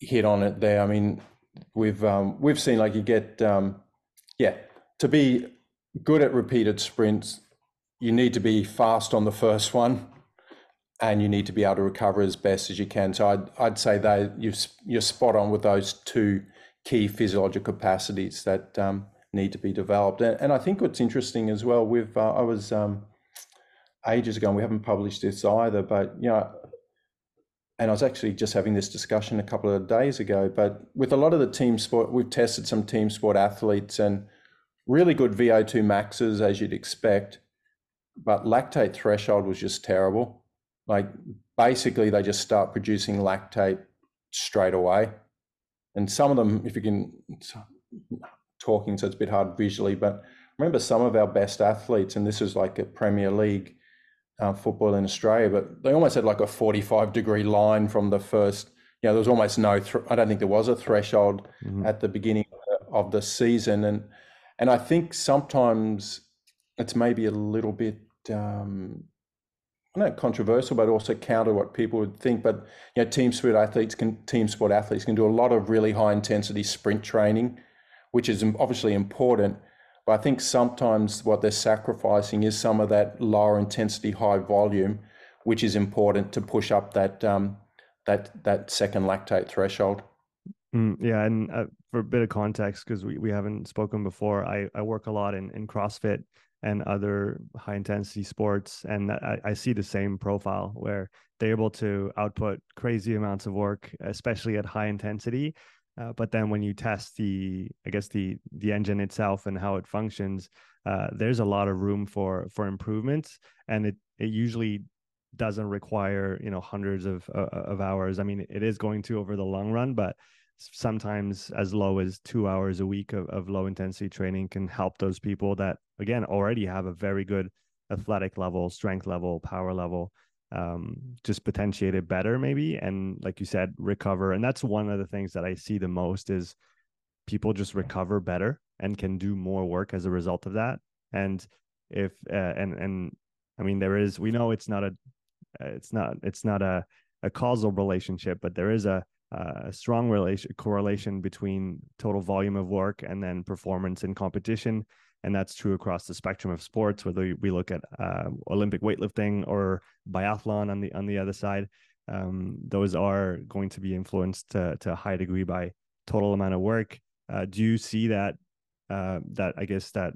hit on it there. I mean, we've um, we've seen like you get um, yeah to be good at repeated sprints you need to be fast on the first one and you need to be able to recover as best as you can. So I'd, I'd say that you you're spot on with those two key physiological capacities that um, need to be developed. And, and, I think what's interesting as well, we've, uh, I was um, ages ago, and we haven't published this either, but, you know, and I was actually just having this discussion a couple of days ago, but with a lot of the team sport, we've tested some team sport athletes and really good VO2 maxes, as you'd expect but lactate threshold was just terrible. Like basically, they just start producing lactate straight away. And some of them, if you can, talking, so it's a bit hard visually, but remember some of our best athletes, and this is like a Premier League uh, football in Australia, but they almost had like a 45 degree line from the first, you know, there was almost no, th- I don't think there was a threshold mm-hmm. at the beginning of the season. And, and I think sometimes it's maybe a little bit um, not controversial, but also counter what people would think. But you know, team sport athletes can team sport athletes can do a lot of really high intensity sprint training, which is obviously important. But I think sometimes what they're sacrificing is some of that lower intensity, high volume, which is important to push up that um, that that second lactate threshold. Mm, yeah, and uh, for a bit of context, because we, we haven't spoken before, I, I work a lot in, in CrossFit and other high intensity sports. And I, I, see the same profile where they're able to output crazy amounts of work, especially at high intensity. Uh, but then when you test the, I guess the the engine itself and how it functions, uh, there's a lot of room for for improvements, and it it usually doesn't require you know hundreds of uh, of hours. I mean, it is going to over the long run, but sometimes as low as two hours a week of, of low intensity training can help those people that again already have a very good athletic level strength level power level um, just potentiate it better maybe and like you said recover. And that's one of the things that i see the most is people just recover better and can do more work as a result of that. And if uh, and and i mean there is we know it's not a it's not it's not a, a causal relationship but there is a a strong relation correlation between total volume of work and then performance in competition. And that's true across the spectrum of sports whether we look at uh, olympic weightlifting or biathlon on the on the other side. Um, those are going to be influenced to, to a high degree by total amount of work. Uh, do you see that uh, that i guess that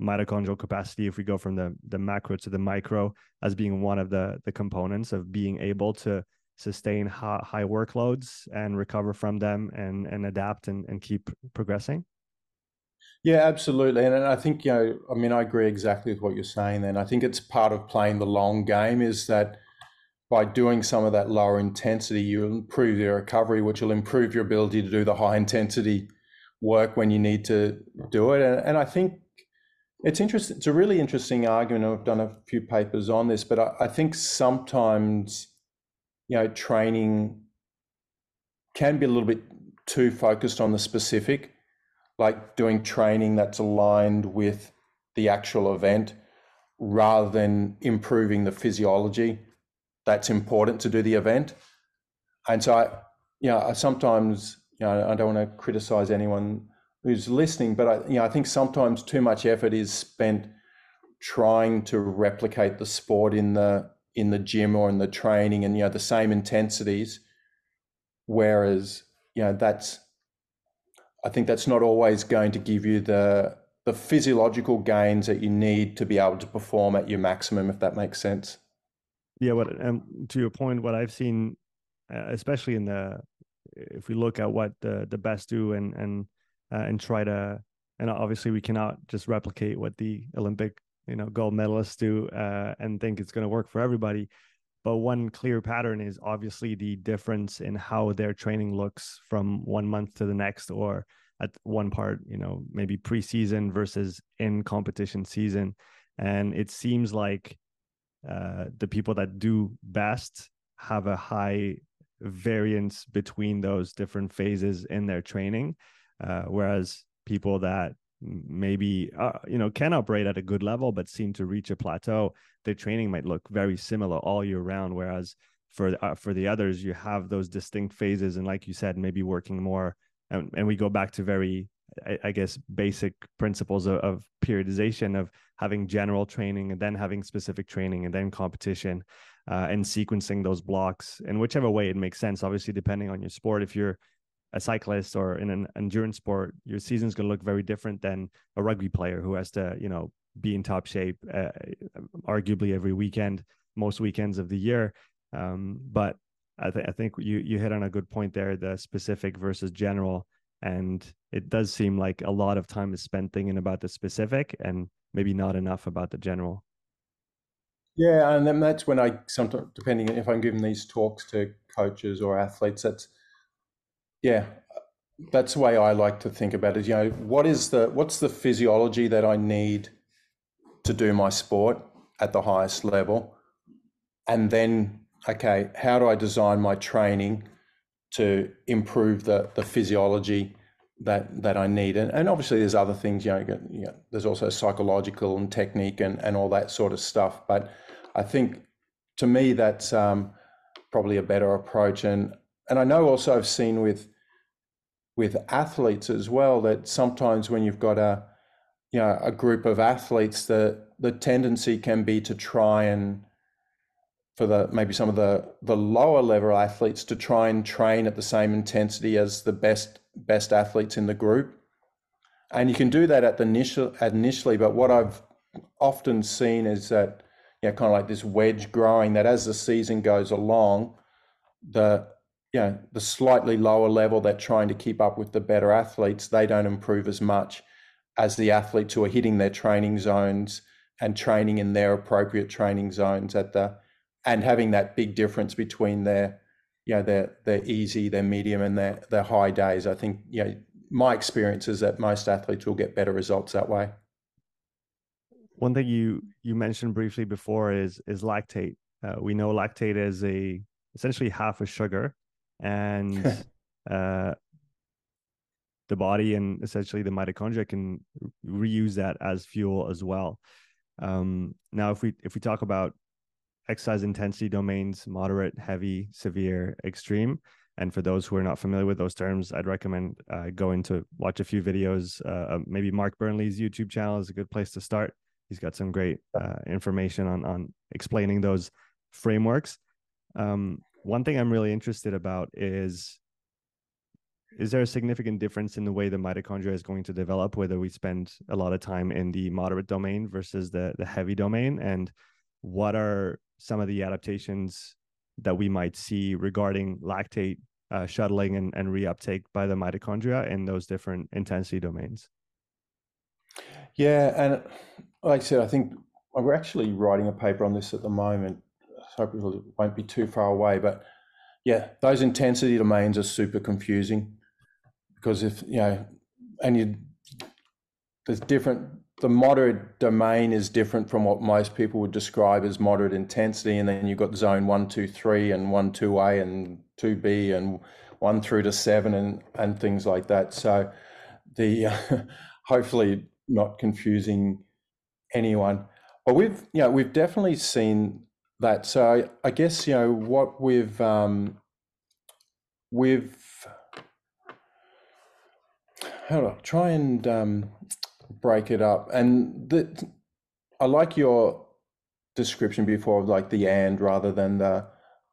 mitochondrial capacity if we go from the the macro to the micro as being one of the the components of being able to sustain high, high workloads and recover from them and and adapt and, and keep progressing? Yeah absolutely and i think you know i mean i agree exactly with what you're saying then. I think it's part of playing the long game is that by doing some of that lower intensity you improve your recovery which will improve your ability to do the high intensity work when you need to do it and, and i think it's interesting it's a really interesting argument i've done a few papers on this but I, I think sometimes you know, training can be a little bit too focused on the specific, like doing training that's aligned with the actual event rather than improving the physiology that's important to do the event. And so I, you know, I sometimes, you know, I don't want to criticize anyone who's listening, but I, you know, I think sometimes too much effort is spent trying to replicate the sport in the in the gym or in the training and you know the same intensities. Whereas you know that's i think that's not always going to give you the the physiological gains that you need to be able to perform at your maximum if that makes sense. Yeah what and to your point what i've seen uh, especially in the if we look at what the the best do and and uh, and try to and obviously we cannot just replicate what the olympic you know gold medalists do uh, and think it's going to work for everybody. But one clear pattern is obviously the difference in how their training looks from one month to the next or at one part you know maybe preseason versus in competition season. And it seems like uh, the people that do best have a high variance between those different phases in their training uh, whereas people that maybe uh, you know can operate at a good level but seem to reach a plateau their training might look very similar all year round whereas for uh, for the others you have those distinct phases and like you said maybe working more and, and we go back to very I, I guess basic principles of, of, periodization of having general training and then having specific training and then competition uh, and sequencing those blocks in whichever way it makes sense obviously depending on your sport. If you're a cyclist or in an endurance sport, your season's going to look very different than a rugby player who has to, you know, be in top shape, uh, arguably every weekend, most weekends of the year. Um, but I, th- I think you you hit on a good point there, the specific versus general, and it does seem like a lot of time is spent thinking about the specific and maybe not enough about the general. Yeah, and then that's when I sometimes, depending if I'm giving these talks to coaches or athletes, that's yeah, that's the way I like to think about it. You know, what is the what's the physiology that I need to do my sport at the highest level, and then okay, how do I design my training to improve the the physiology that that I need? And, and obviously, there's other things. You know, you know, there's also psychological and technique and and all that sort of stuff. But I think to me that's um, probably a better approach. And and I know also I've seen with with athletes as well that sometimes when you've got a you know a group of athletes the the tendency can be to try and for the maybe some of the the lower level athletes to try and train at the same intensity as the best best athletes in the group. And you can do that at the initial initially but what i've often seen is that you know kind of like this wedge growing that as the season goes along the you know, the slightly lower level that trying to keep up with the better athletes, they don't improve as much as the athletes who are hitting their training zones and training in their appropriate training zones at the and having that big difference between their you know their their easy, their medium and their their high days. I think you know my experience is that most athletes will get better results that way. One thing you you mentioned briefly before is is lactate. Uh, we know lactate is a essentially half a sugar and uh, the body and essentially the mitochondria can reuse that as fuel as well. Um, now, if we if we talk about exercise intensity domains, moderate, heavy, severe, extreme, And for those who are not familiar with those terms, I'd recommend uh, going to watch a few videos. Uh, maybe Mark Burnley's YouTube channel is a good place to start. He's got some great uh, information on on explaining those frameworks. Um, one thing I'm really interested about is is there a significant difference in the way the mitochondria is going to develop whether we spend a lot of time in the moderate domain versus the the heavy domain? And what are some of the adaptations that we might see regarding lactate uh, shuttling and, and reuptake by the mitochondria in those different intensity domains? Yeah and like i said i think we're actually writing a paper on this at the moment hope it won't be too far away but yeah those intensity domains are super confusing because if you know, and you there's different. The moderate domain is different from what most people would describe as moderate intensity, and then you've got zone one, two, three, and one, two A, and two B, and one through to seven, and and things like that. So, the uh, hopefully not confusing anyone, but we've you know we've definitely seen that. So I, I guess you know what we've um, we've hold on, try and um, break it up. And the, I like your description before of like the and rather than the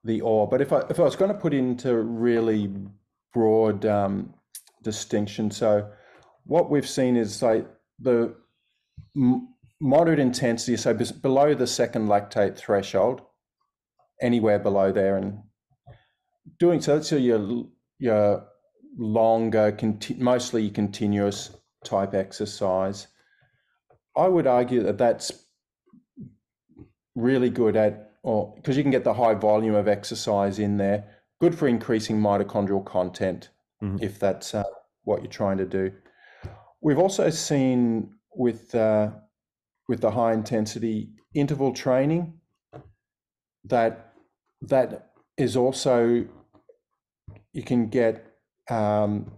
the or. But if I if I was going to put into really broad um, distinction, so what we've seen is like the moderate intensity, so below the second lactate threshold, anywhere below there, and doing so. That's your your longer, conti- mostly continuous type exercise. I would argue that that's really good at, or because you can get the high volume of exercise in there, good for increasing mitochondrial content mm-hmm. if that's uh, what you're trying to do. We've also seen with uh, with the high intensity interval training that that is also you can get um,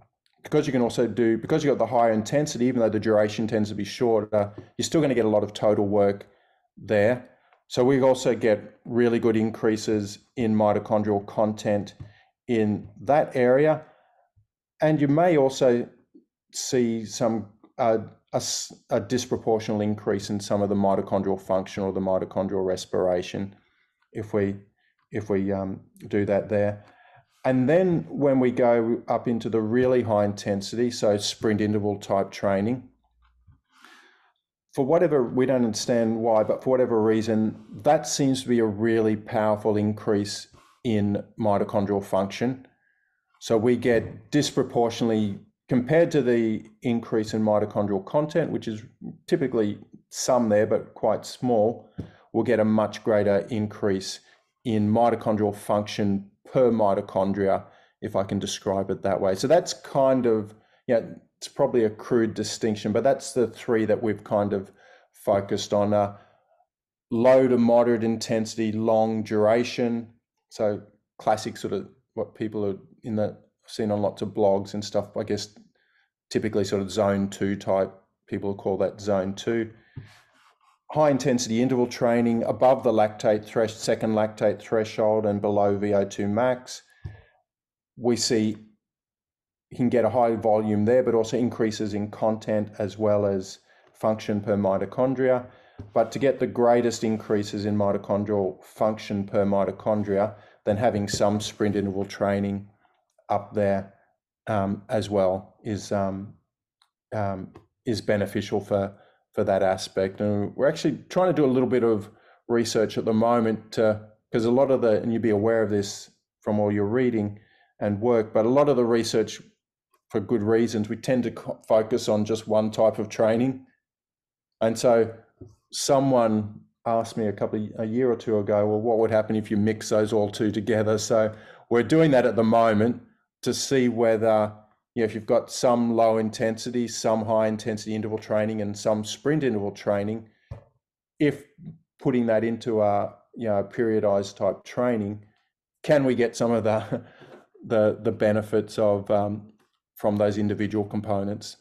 because you can also do because you've got the higher intensity, even though the duration tends to be shorter, you're still going to get a lot of total work there. So we also get really good increases in mitochondrial content in that area, and you may also see some uh, a, a disproportional increase in some of the mitochondrial function or the mitochondrial respiration if we if we um, do that there. And then when we go up into the really high intensity, so sprint interval type training, for whatever we don't understand why, but for whatever reason, that seems to be a really powerful increase in mitochondrial function. So we get disproportionately compared to the increase in mitochondrial content, which is typically some there, but quite small, we'll get a much greater increase in mitochondrial function per mitochondria, if I can describe it that way. So that's kind of, yeah, it's probably a crude distinction, but that's the three that we've kind of focused on. Uh, low to moderate intensity, long duration. So classic sort of what people are in the seen on lots of blogs and stuff. I guess typically sort of zone two type. People call that zone two high intensity interval training above the lactate thresh, second lactate threshold and below VO2 max. We see you can get a high volume there, but also increases in content as well as function per mitochondria. But to get the greatest increases in mitochondrial function per mitochondria, then having some sprint interval training up there um, as well is um, um, is beneficial for for that aspect. And we're actually trying to do a little bit of research at the moment because a lot of the, and you'd be aware of this from all your reading and work, but a lot of the research, for good reasons, we tend to focus on just one type of training. And so someone asked me a couple of, a year or two ago, well, what would happen if you mix those all two together? So we're doing that at the moment to see whether you know, if you've got some low intensity, some high intensity interval training, and some sprint interval training, if putting that into a you know periodized type training, can we get some of the the the benefits of um, from those individual components?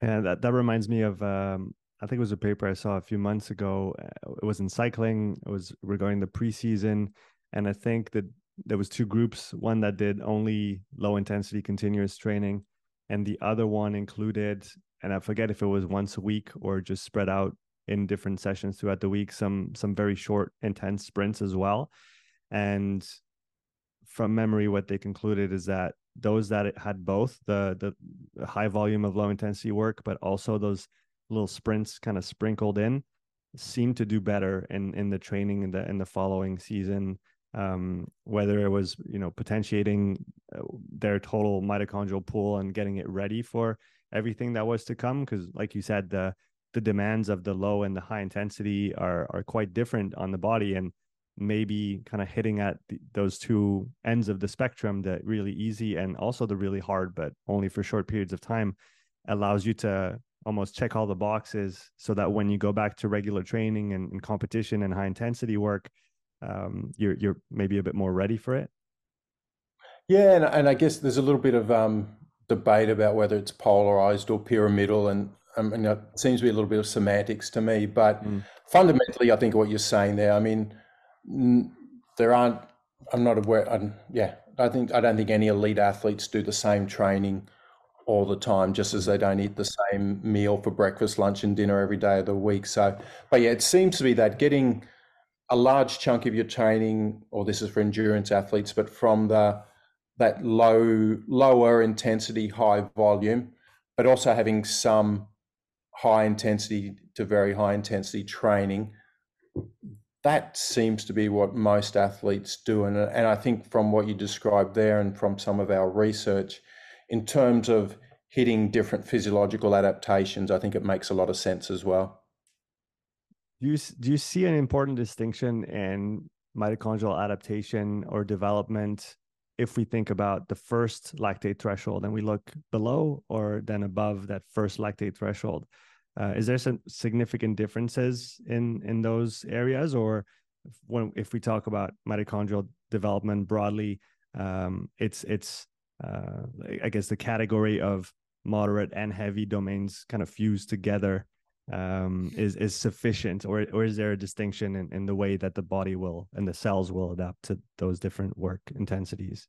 And that that reminds me of um, I think it was a paper I saw a few months ago. It was in cycling. It was regarding the preseason, and I think that there was two groups, one that did only low intensity continuous training, and the other one included, and I forget if it was once a week or just spread out in different sessions throughout the week, some some very short, intense sprints as well. And from memory, what they concluded is that those that had both the the high volume of low intensity work, but also those little sprints kind of sprinkled in, seemed to do better in in the training in the in the following season. Um, whether it was you know potentiating uh, their total mitochondrial pool and getting it ready for everything that was to come, because like you said, the the demands of the low and the high intensity are are quite different on the body and maybe kind of hitting at the, those two ends of the spectrum the really easy and also the really hard but only for short periods of time allows you to almost check all the boxes so that when you go back to regular training and, and competition and high intensity work um, you're you're maybe a bit more ready for it yeah and, and i guess there's a little bit of um, debate about whether it's polarized or pyramidal and um, and it seems to be a little bit of semantics to me but mm. fundamentally i think what you're saying there i mean there aren't. I'm not aware. I'm, yeah, I think I don't think any elite athletes do the same training all the time, just as they don't eat the same meal for breakfast, lunch, and dinner every day of the week. So, but yeah, it seems to be that getting a large chunk of your training, or this is for endurance athletes, but from the that low, lower intensity, high volume, but also having some high intensity to very high intensity training that seems to be what most athletes do. And, and I think from what you described there and from some of our research, in terms of hitting different physiological adaptations, I think it makes a lot of sense as well. Do you, do you see an important distinction in mitochondrial adaptation or development if we think about the first lactate threshold and we look below or then above that first lactate threshold? Uh, is there some significant differences in in those areas, or when if we talk about mitochondrial development broadly, um, it's it's uh, I guess the category of moderate and heavy domains kind of fused together um, is is sufficient, or or is there a distinction in, in the way that the body will and the cells will adapt to those different work intensities?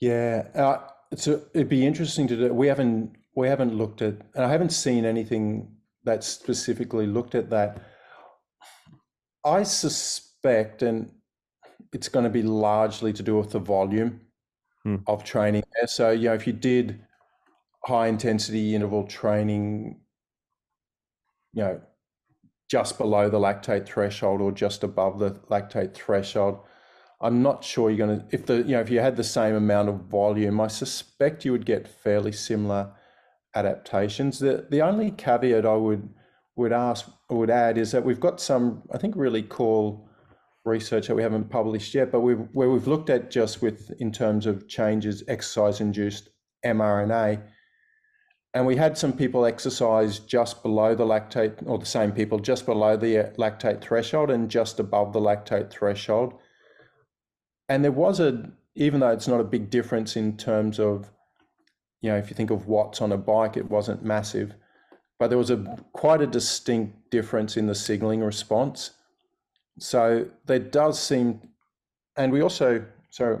Yeah, uh, so it'd be interesting to do. We haven't we haven't looked at, and I haven't seen anything that specifically looked at that. I suspect, and it's going to be largely to do with the volume hmm. of training. So, you know, if you did high intensity interval training, you know, just below the lactate threshold or just above the lactate threshold, I'm not sure you're going to, if the, you know, if you had the same amount of volume, I suspect you would get fairly similar adaptations. The the only caveat I would would ask would add is that we've got some I think really cool research that we haven't published yet, but we've where we've looked at just with in terms of changes exercise induced mRNA. And we had some people exercise just below the lactate, or the same people just below the uh, lactate threshold and just above the lactate threshold. And there was a, even though it's not a big difference in terms of you know, if you think of watts on a bike, it wasn't massive, but there was a quite a distinct difference in the signaling response. So there does seem, and we also, so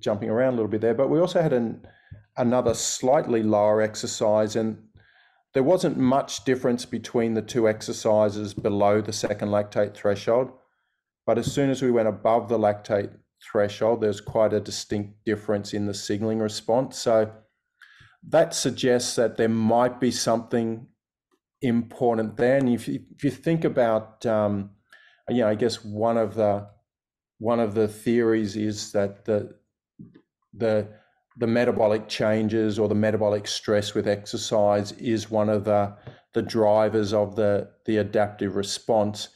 jumping around a little bit there, but we also had an another slightly lower exercise, and there wasn't much difference between the two exercises below the second lactate threshold. But as soon as we went above the lactate threshold, there's quite a distinct difference in the signaling response. So that suggests that there might be something important there. And if you, if you think about, um, you know, I guess one of the one of the theories is that the the the metabolic changes or the metabolic stress with exercise is one of the the drivers of the the adaptive response.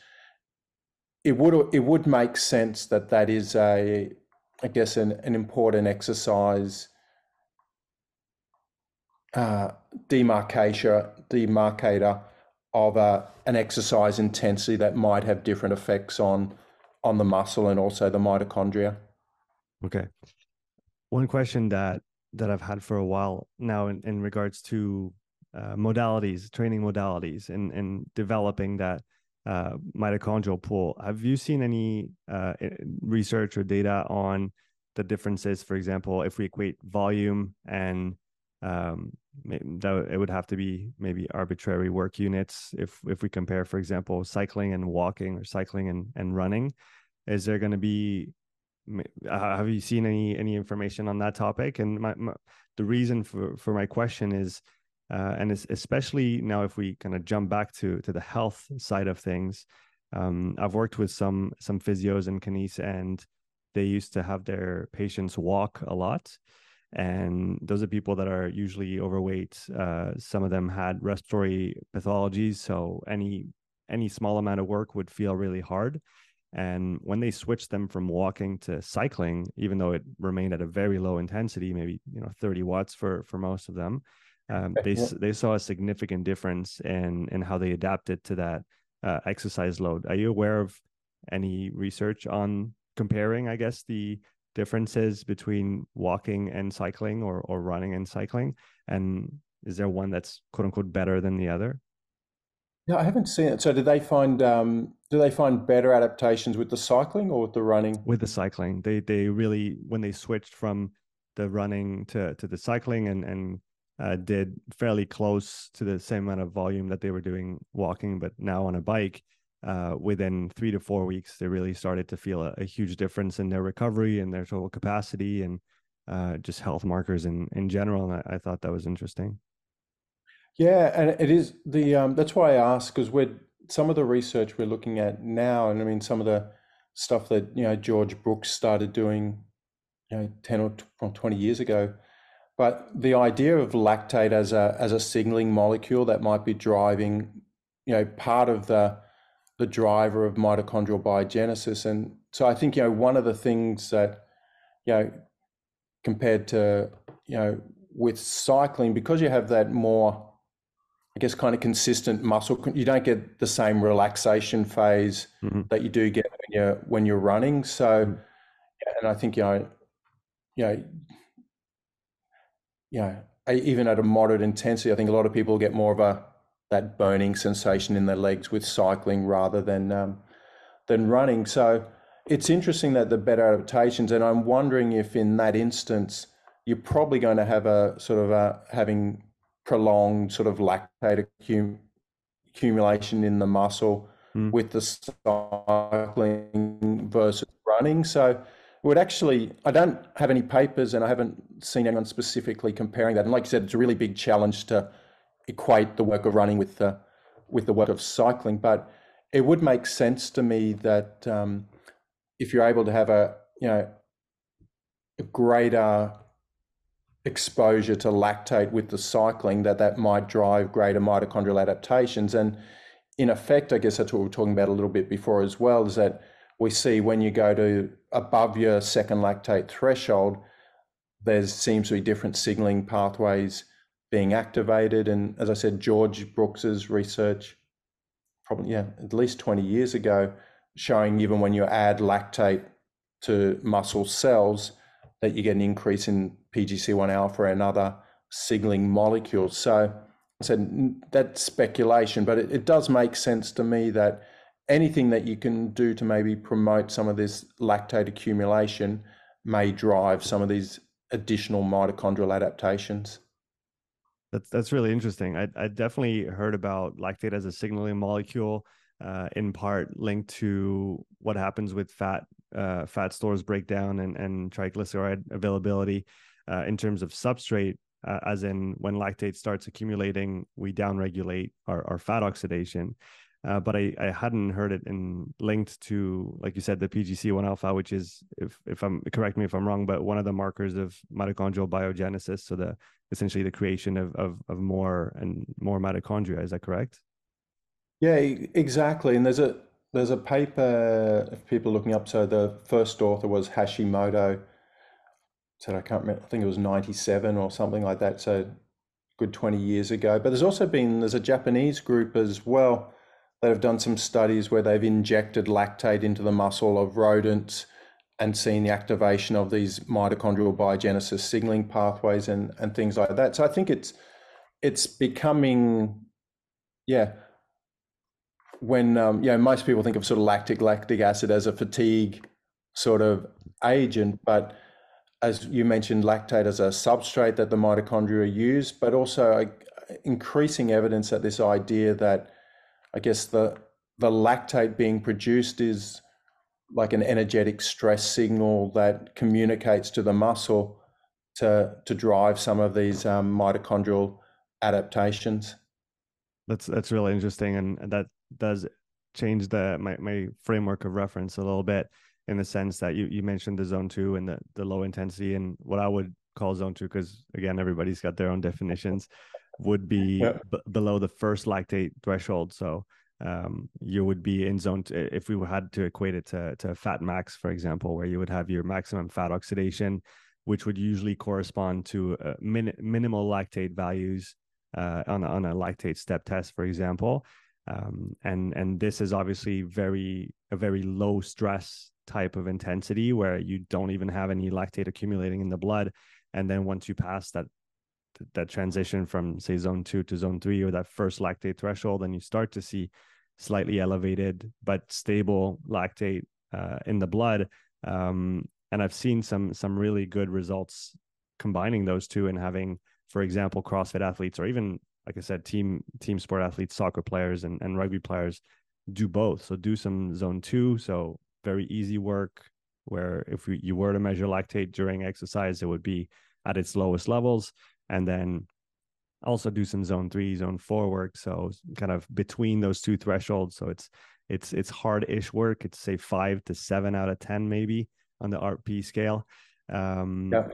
It would it would make sense that that is a I guess an, an important exercise uh, demarcator, demarcator of a, an exercise intensity that might have different effects on on the muscle and also the mitochondria. Okay. One question that that I've had for a while now in, in regards to uh, modalities, training modalities, and and developing that uh, mitochondrial pool. Have you seen any uh, research or data on the differences? For example, if we equate volume and um, that it would have to be maybe arbitrary work units. If if we compare, for example, cycling and walking or cycling and, and running, is there going to be have you seen any any information on that topic? And my, my the reason for for my question is, uh, and especially now if we kind of jump back to to the health side of things, um, I've worked with some some physios and kines, and they used to have their patients walk a lot, and those are people that are usually overweight. Uh, some of them had respiratory pathologies, so any any small amount of work would feel really hard and when they switched them from walking to cycling, even though it remained at a very low intensity, maybe you know 30 watts for for most of them, um, they they saw a significant difference in in how they adapted to that uh, exercise load. Are you aware of any research on comparing, I guess, the differences between walking and cycling or or running and cycling? And is there one that's quote unquote better than the other? No, I haven't seen it. So, did they find um, do they find better adaptations with the cycling or with the running? With the cycling, they they really when they switched from the running to to the cycling and and uh, did fairly close to the same amount of volume that they were doing walking, but now on a bike. Uh, within three to four weeks, they really started to feel a, a huge difference in their recovery and their total capacity and uh, just health markers in in general. And I, I thought that was interesting. Yeah, and it is the um, that's why I ask because we're some of the research we're looking at now, and I mean some of the stuff that you know George Brooks started doing, you know, ten or twenty years ago. But the idea of lactate as a as a signaling molecule that might be driving, you know, part of the the driver of mitochondrial biogenesis, and so I think you know one of the things that you know compared to you know with cycling because you have that more I guess, kind of consistent muscle. You don't get the same relaxation phase mm-hmm. that you do get when you're when you're running. So, and I think you know, you know, you know, even at a moderate intensity, I think a lot of people get more of a that burning sensation in their legs with cycling rather than um, than running. So it's interesting that the better adaptations, and I'm wondering if in that instance you're probably going to have a sort of a having prolonged sort of lactate accum- accumulation in the muscle mm. with the cycling versus running. So it would actually, I don't have any papers and I haven't seen anyone specifically comparing that. And like you said, it's a really big challenge to equate the work of running with the with the work of cycling. But it would make sense to me that um, if you're able to have a you know a greater exposure to lactate with the cycling that that might drive greater mitochondrial adaptations. And in effect i guess that's what we were talking about a little bit before as well is that we see when you go to above your second lactate threshold there seems to be different signaling pathways being activated. And as i said george brooks's research probably yeah at least 20 years ago showing even when you add lactate to muscle cells that you get an increase in PGC1 alpha and other signaling molecules. So I said that's speculation, but it, it does make sense to me that anything that you can do to maybe promote some of this lactate accumulation may drive some of these additional mitochondrial adaptations. That's that's really interesting. I I definitely heard about lactate as a signaling molecule, uh, in part linked to what happens with fat uh, fat stores breakdown and, and triglyceride availability uh, in terms of substrate, uh, as in when lactate starts accumulating, we downregulate our, our fat oxidation. Uh, but I, I hadn't heard it in linked to, like you said, the PGC1 alpha, which is, if, if I'm correct me if I'm wrong, but one of the markers of mitochondrial biogenesis. So the essentially the creation of, of, of more and more mitochondria. Is that correct? Yeah, exactly. And there's a there's a paper if people looking up. So the first author was Hashimoto. Said I can't remember. I think it was ninety seven or something like that. So good twenty years ago. But there's also been there's a Japanese group as well that have done some studies where they've injected lactate into the muscle of rodents and seen the activation of these mitochondrial biogenesis signaling pathways and and things like that. So I think it's it's becoming yeah when um, you know most people think of sort of lactic lactic acid as a fatigue sort of agent, but as you mentioned, lactate as a substrate that the mitochondria use, but also increasing evidence that this idea that I guess the the lactate being produced is like an energetic stress signal that communicates to the muscle to to drive some of these um, mitochondrial adaptations. That's that's really interesting, and that does change the my my framework of reference a little bit in the sense that you you mentioned the zone two and the the low intensity and what I would call zone two because again everybody's got their own definitions would be yeah. b- below the first lactate threshold. So um, you would be in zone t- if we had to equate it to to fat max, for example, where you would have your maximum fat oxidation, which would usually correspond to uh, min- minimal lactate values uh, on a, on a lactate step test, for example. Um, and and this is obviously very a very low stress type of intensity where you don't even have any lactate accumulating in the blood, and then once you pass that that transition from say zone two to zone three or that first lactate threshold and you start to see slightly elevated but stable lactate uh, in the blood. Um, and i've seen some some really good results combining those two and having for example crossfit athletes or even like i said team team sport athletes soccer players and, and rugby players do both. So do some zone two. So very easy work where if we, you were to measure lactate during exercise it would be at its lowest levels and then also do some zone three, zone four work. So kind of between those two thresholds. So it's it's it's hard-ish work. It's say five to seven out of ten maybe on the RP scale. Um, yeah.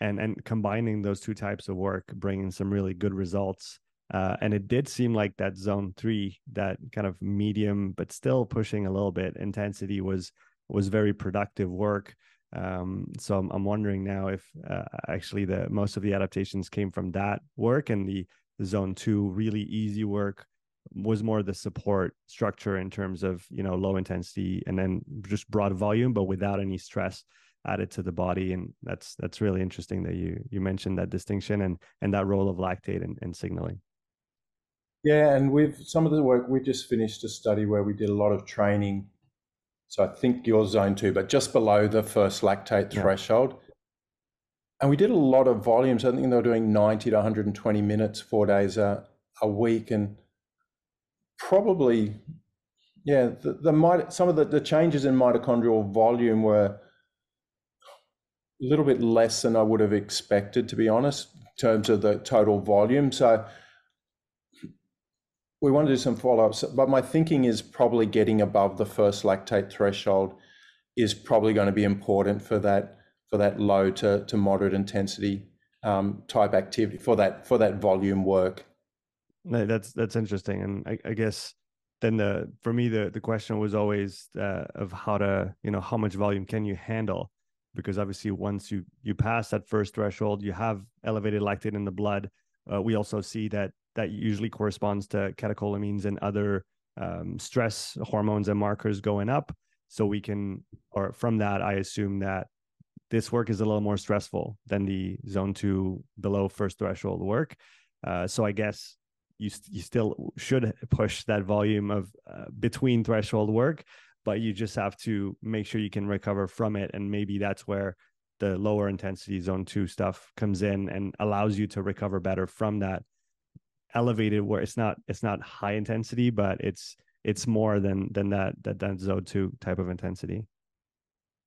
And and combining those two types of work, bringing some really good results. Uh, and it did seem like that zone three, that kind of medium but still pushing a little bit intensity, was was very productive work. Um, so I'm, I'm wondering now if uh, actually the most of the adaptations came from that work and the, the zone two really easy work was more the support structure in terms of you know low intensity and then just broad volume but without any stress added to the body and that's that's really interesting that you you mentioned that distinction and and that role of lactate and, and signaling yeah and we've some of the work we just finished a study where we did a lot of training so I think you're zone two, but just below the first lactate yeah. threshold. And we did a lot of volumes. I think they were doing 90 to 120 minutes, four days a, a week. And probably, yeah, the, the some of the, the changes in mitochondrial volume were a little bit less than I would have expected, to be honest, in terms of the total volume. So we want to do some follow-ups, but my thinking is probably getting above the first lactate threshold is probably going to be important for that for that low to, to moderate intensity um, type activity for that for that volume work. No, that's that's interesting, and I, I, guess then the for me the the question was always uh, of how to you know how much volume can you handle because obviously once you you pass that first threshold you have elevated lactate in the blood. Uh, we also see that that usually corresponds to catecholamines and other um, stress hormones and markers going up. So we can, or from that, I assume that this work is a little more stressful than the zone two below first threshold work. Uh, so I guess you you still should push that volume of uh, between threshold work, but you just have to make sure you can recover from it, and maybe that's where the lower intensity zone two stuff comes in and allows you to recover better from that elevated where it's not it's not high intensity but it's it's more than than that that that zone 2 type of intensity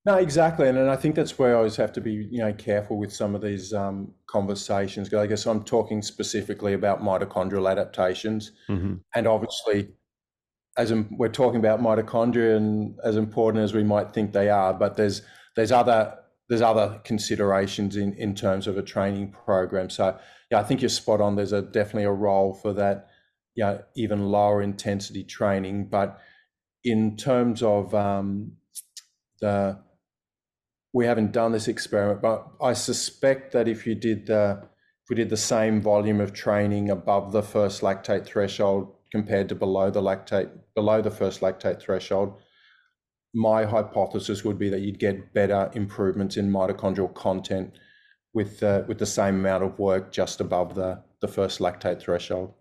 no exactly and, and i think that's where i always have to be you know careful with some of these um, conversations because i guess i'm talking specifically about mitochondrial adaptations mm-hmm. and obviously as in, we're talking about mitochondria and as important as we might think they are but there's there's other there's other considerations in in terms of a training program so yeah, I think you're spot on. There's a definitely a role for that, yeah, even lower intensity training. But in terms of um, the, we haven't done this experiment, but I suspect that if you did the, if we did the same volume of training above the first lactate threshold compared to below the lactate, below the first lactate threshold, my hypothesis would be that you'd get better improvements in mitochondrial content with uh, with the same amount of work just above the the first lactate threshold.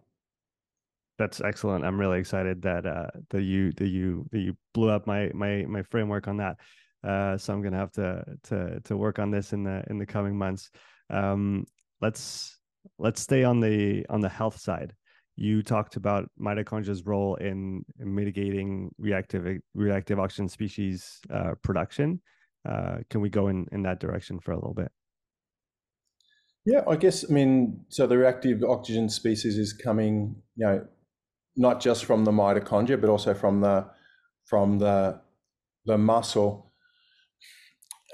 that's excellent. I'm really excited that uh, that you that you that you blew up my my my framework on that. Uh, so I'm gonna have to to to work on this in the in the coming months. Um, let's let's stay on the on the health side. You talked about mitochondria's role in mitigating reactive reactive oxygen species uh, production. Uh, can we go in in that direction for a little bit? Yeah, I guess I mean so the reactive oxygen species is coming, you know, not just from the mitochondria, but also from the from the the muscle.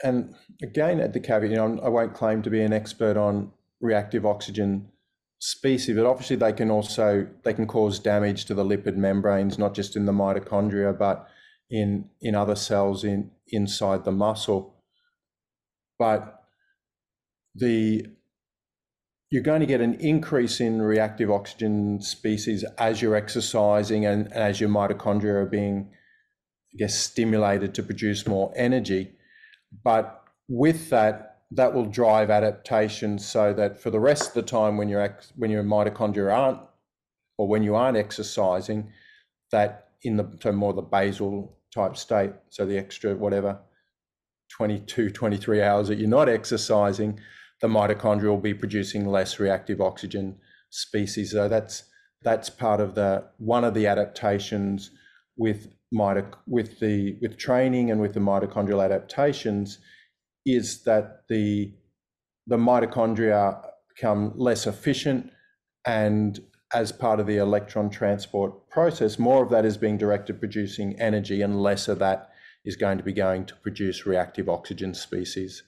And again, at the caveat, you know, I won't claim to be an expert on reactive oxygen species, but obviously they can also they can cause damage to the lipid membranes, not just in the mitochondria, but in in other cells in inside the muscle. But the you're going to get an increase in reactive oxygen species as you're exercising and, as your mitochondria are being, I guess, stimulated to produce more energy. But with that, that will drive adaptation so that for the rest of the time when your when your mitochondria aren't or when you aren't exercising, that in the so more the basal type state, so the extra whatever 22, 23 hours that you're not exercising, the mitochondria will be producing less reactive oxygen species. So that's that's part of the one of the adaptations with mito, with the with training and with the mitochondrial adaptations is that the the mitochondria become less efficient and as part of the electron transport process, more of that is being directed producing energy and less of that is going to be going to produce reactive oxygen species.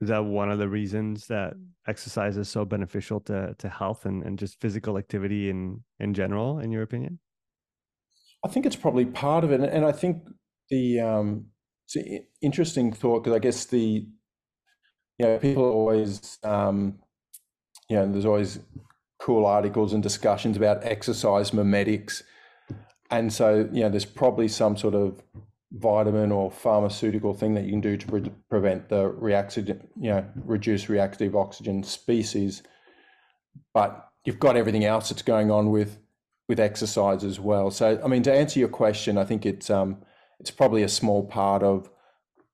Is that one of the reasons that exercise is so beneficial to to health and, and just physical activity in in general, in your opinion? I think it's probably part of it, and I think the um, it's an interesting thought because I guess the you know people always um, you know there's always cool articles and discussions about exercise mimetics, and so you know there's probably some sort of vitamin or pharmaceutical thing that you can do to pre- prevent the reactive, you know, reduce reactive oxygen species. But you've got everything else that's going on with with exercise as well. So, I mean, to answer your question, I think it's um, it's probably a small part of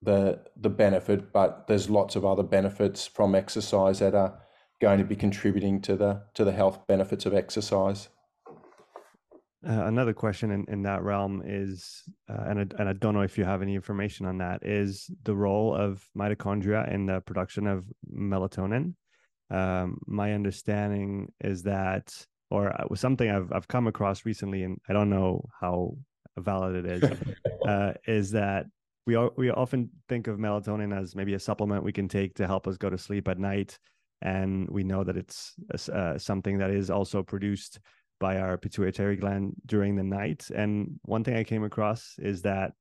the the benefit, but there's lots of other benefits from exercise that are going to be contributing to the to the health benefits of exercise. Uh, another question in, in that realm is, uh, and, I, and I don't know if you have any information on that, is the role of mitochondria in the production of melatonin. Um, my understanding is that, or uh, something I've I've come across recently, and I don't know how valid it is, uh, is that we are, we often think of melatonin as maybe a supplement we can take to help us go to sleep at night, and we know that it's uh, something that is also produced by our pituitary gland during the night. And one thing I came across is that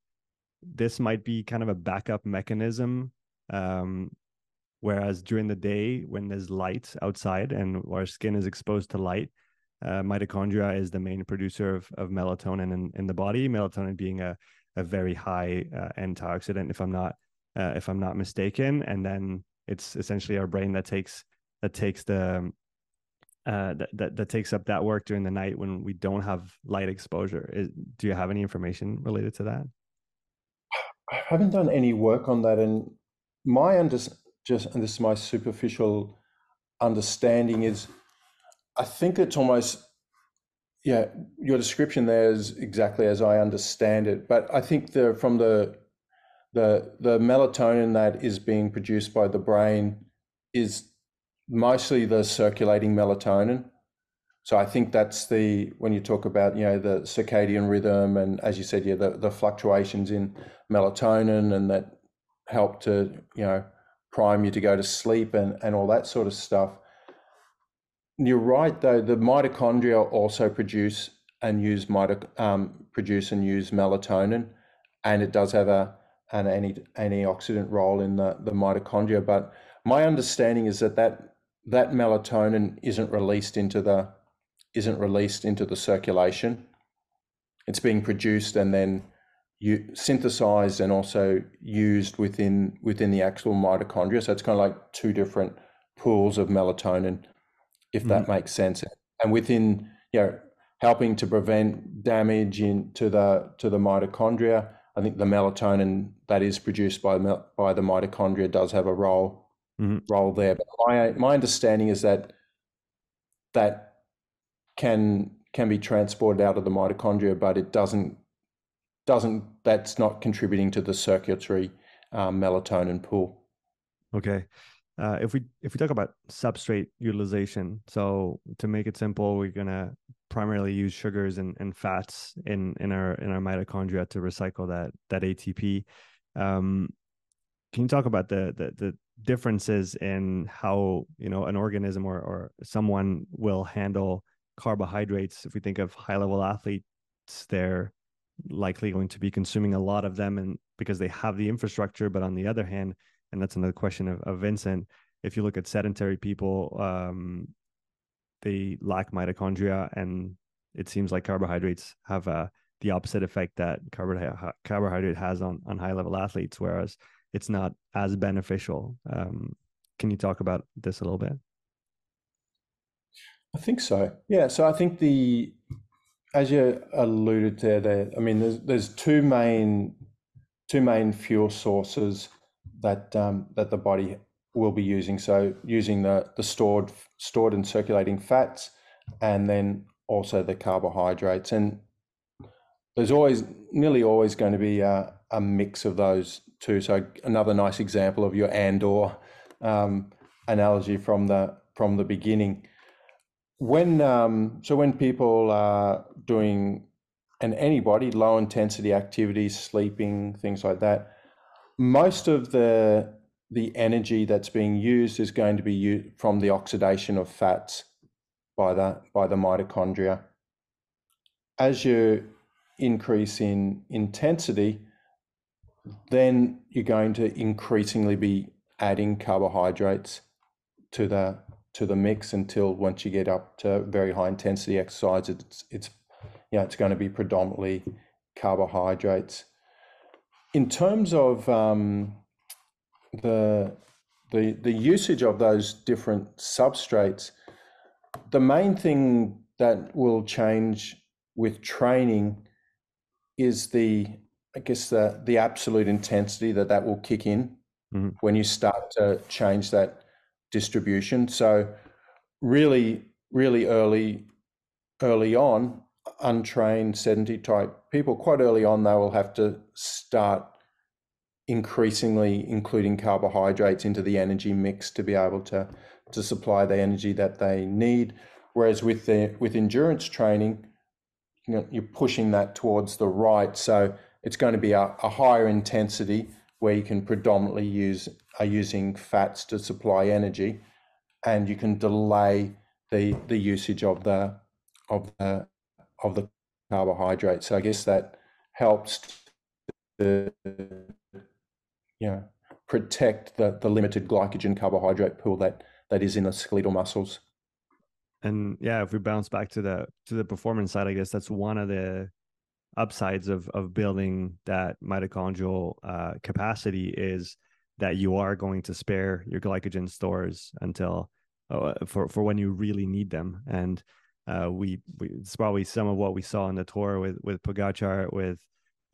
this might be kind of a backup mechanism. Um, whereas during the day, when there's light outside and our skin is exposed to light, uh, mitochondria is the main producer of, of melatonin in, in the body. Melatonin being a, a very high uh, antioxidant, if I'm not uh, if I'm not mistaken. And then it's essentially our brain that takes that takes the uh, that, that, that takes up that work during the night when we don't have light exposure. Is, do you have any information related to that? I haven't done any work on that, and my under just and this is my superficial understanding is, I think it's almost yeah. Your description there is exactly as I understand it, but I think the from the the the melatonin that is being produced by the brain is mostly the circulating melatonin. So I think that's the when you talk about you know the circadian rhythm and as you said yeah the, the fluctuations in melatonin and that help to you know prime you to go to sleep and and all that sort of stuff. You're right though the mitochondria also produce and use um, produce and use melatonin, and it does have a an anti antioxidant role in the the mitochondria. But my understanding is that that that melatonin isn't released into the isn't released into the circulation. It's being produced and then you synthesized and also used within within the actual mitochondria. So it's kind of like two different pools of melatonin, if that mm-hmm. makes sense. And within you know helping to prevent damage into the to the mitochondria. I think the melatonin that is produced by by the mitochondria does have a role mm-hmm. role there. But my my understanding is that that can can be transported out of the mitochondria, but it doesn't doesn't that's not contributing to the circulatory um, melatonin pool. Okay. Uh, if we if we talk about substrate utilization, so to make it simple, we're gonna primarily use sugars and, and fats in in our in our mitochondria to recycle that that ATP. Um, can you talk about the, the the differences in how you know an organism or or someone will handle carbohydrates? If we think of high level athletes, they're likely going to be consuming a lot of them, and because they have the infrastructure. But on the other hand, and that's another question of, of Vincent. If you look at sedentary people, um, they lack mitochondria, and it seems like carbohydrates have uh, the opposite effect that carbohydrate has on on high level athletes, whereas it's not as beneficial. Um, can you talk about this a little bit? I think so. Yeah. So I think the as you alluded to there, I mean, there's there's two main two main fuel sources that um, that the body will be using. So using the the stored stored and circulating fats, and then also the carbohydrates. And there's always nearly always going to be a, a mix of those two. So another nice example of your and/or um, analogy from the from the beginning. When um, so when people are doing and anybody low intensity activities, sleeping, things like that, most of the the energy that's being used is going to be used from the oxidation of fats by the by the mitochondria. As you increase in intensity, then you're going to increasingly be adding carbohydrates to the to the mix until once you get up to very high intensity exercise, it's it's you know, it's going to be predominantly carbohydrates in terms of um, the the the usage of those different substrates, the main thing that will change with training is the I guess the the absolute intensity that that will kick in mm-hmm. when you start to change that distribution. So really, really early early on, untrained sedentary type people quite early on they will have to start increasingly including carbohydrates into the energy mix to be able to to supply the energy that they need. Whereas with the with endurance training you know, you're pushing that towards the right. So it's going to be a, a higher intensity where you can predominantly use are using fats to supply energy and you can delay the the usage of the of the of the carbohydrate. So I guess that helps to you know protect the, the limited glycogen carbohydrate pool that that is in the skeletal muscles. And yeah, if we bounce back to the to the performance side, I guess that's one of the upsides of of building that mitochondrial uh, capacity is that you are going to spare your glycogen stores until uh, for for when you really need them and uh, we, we it's probably some of what we saw in the tour with with Pogacar with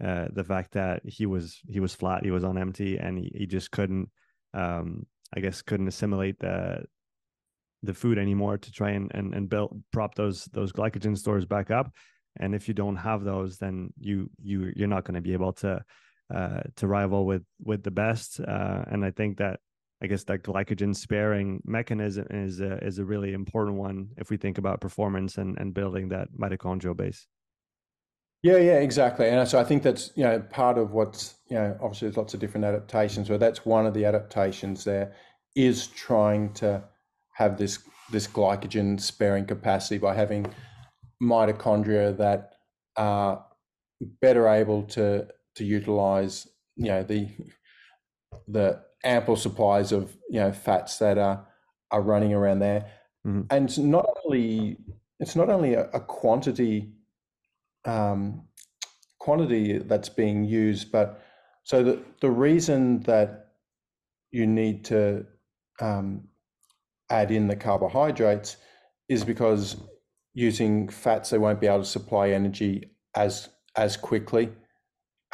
uh, the fact that he was he was flat, he was on empty, and he, he just couldn't, um, I guess, couldn't assimilate the the food anymore to try and and, and build prop those those glycogen stores back up. And if you don't have those, then you you you're not going to be able to uh, to rival with with the best. Uh, and I think that I guess that glycogen sparing mechanism is a, is a really important one if we think about performance and, and building that mitochondrial base. Yeah, yeah, exactly. And so I think that's you know part of what's you know obviously there's lots of different adaptations, but that's one of the adaptations there is trying to have this this glycogen sparing capacity by having mitochondria that are better able to to utilize you know the the ample supplies of you know fats that are are running around there, mm-hmm. and not only it's not only a, a quantity um, quantity that's being used, but so the the reason that you need to um, add in the carbohydrates is because using fats, they won't be able to supply energy as as quickly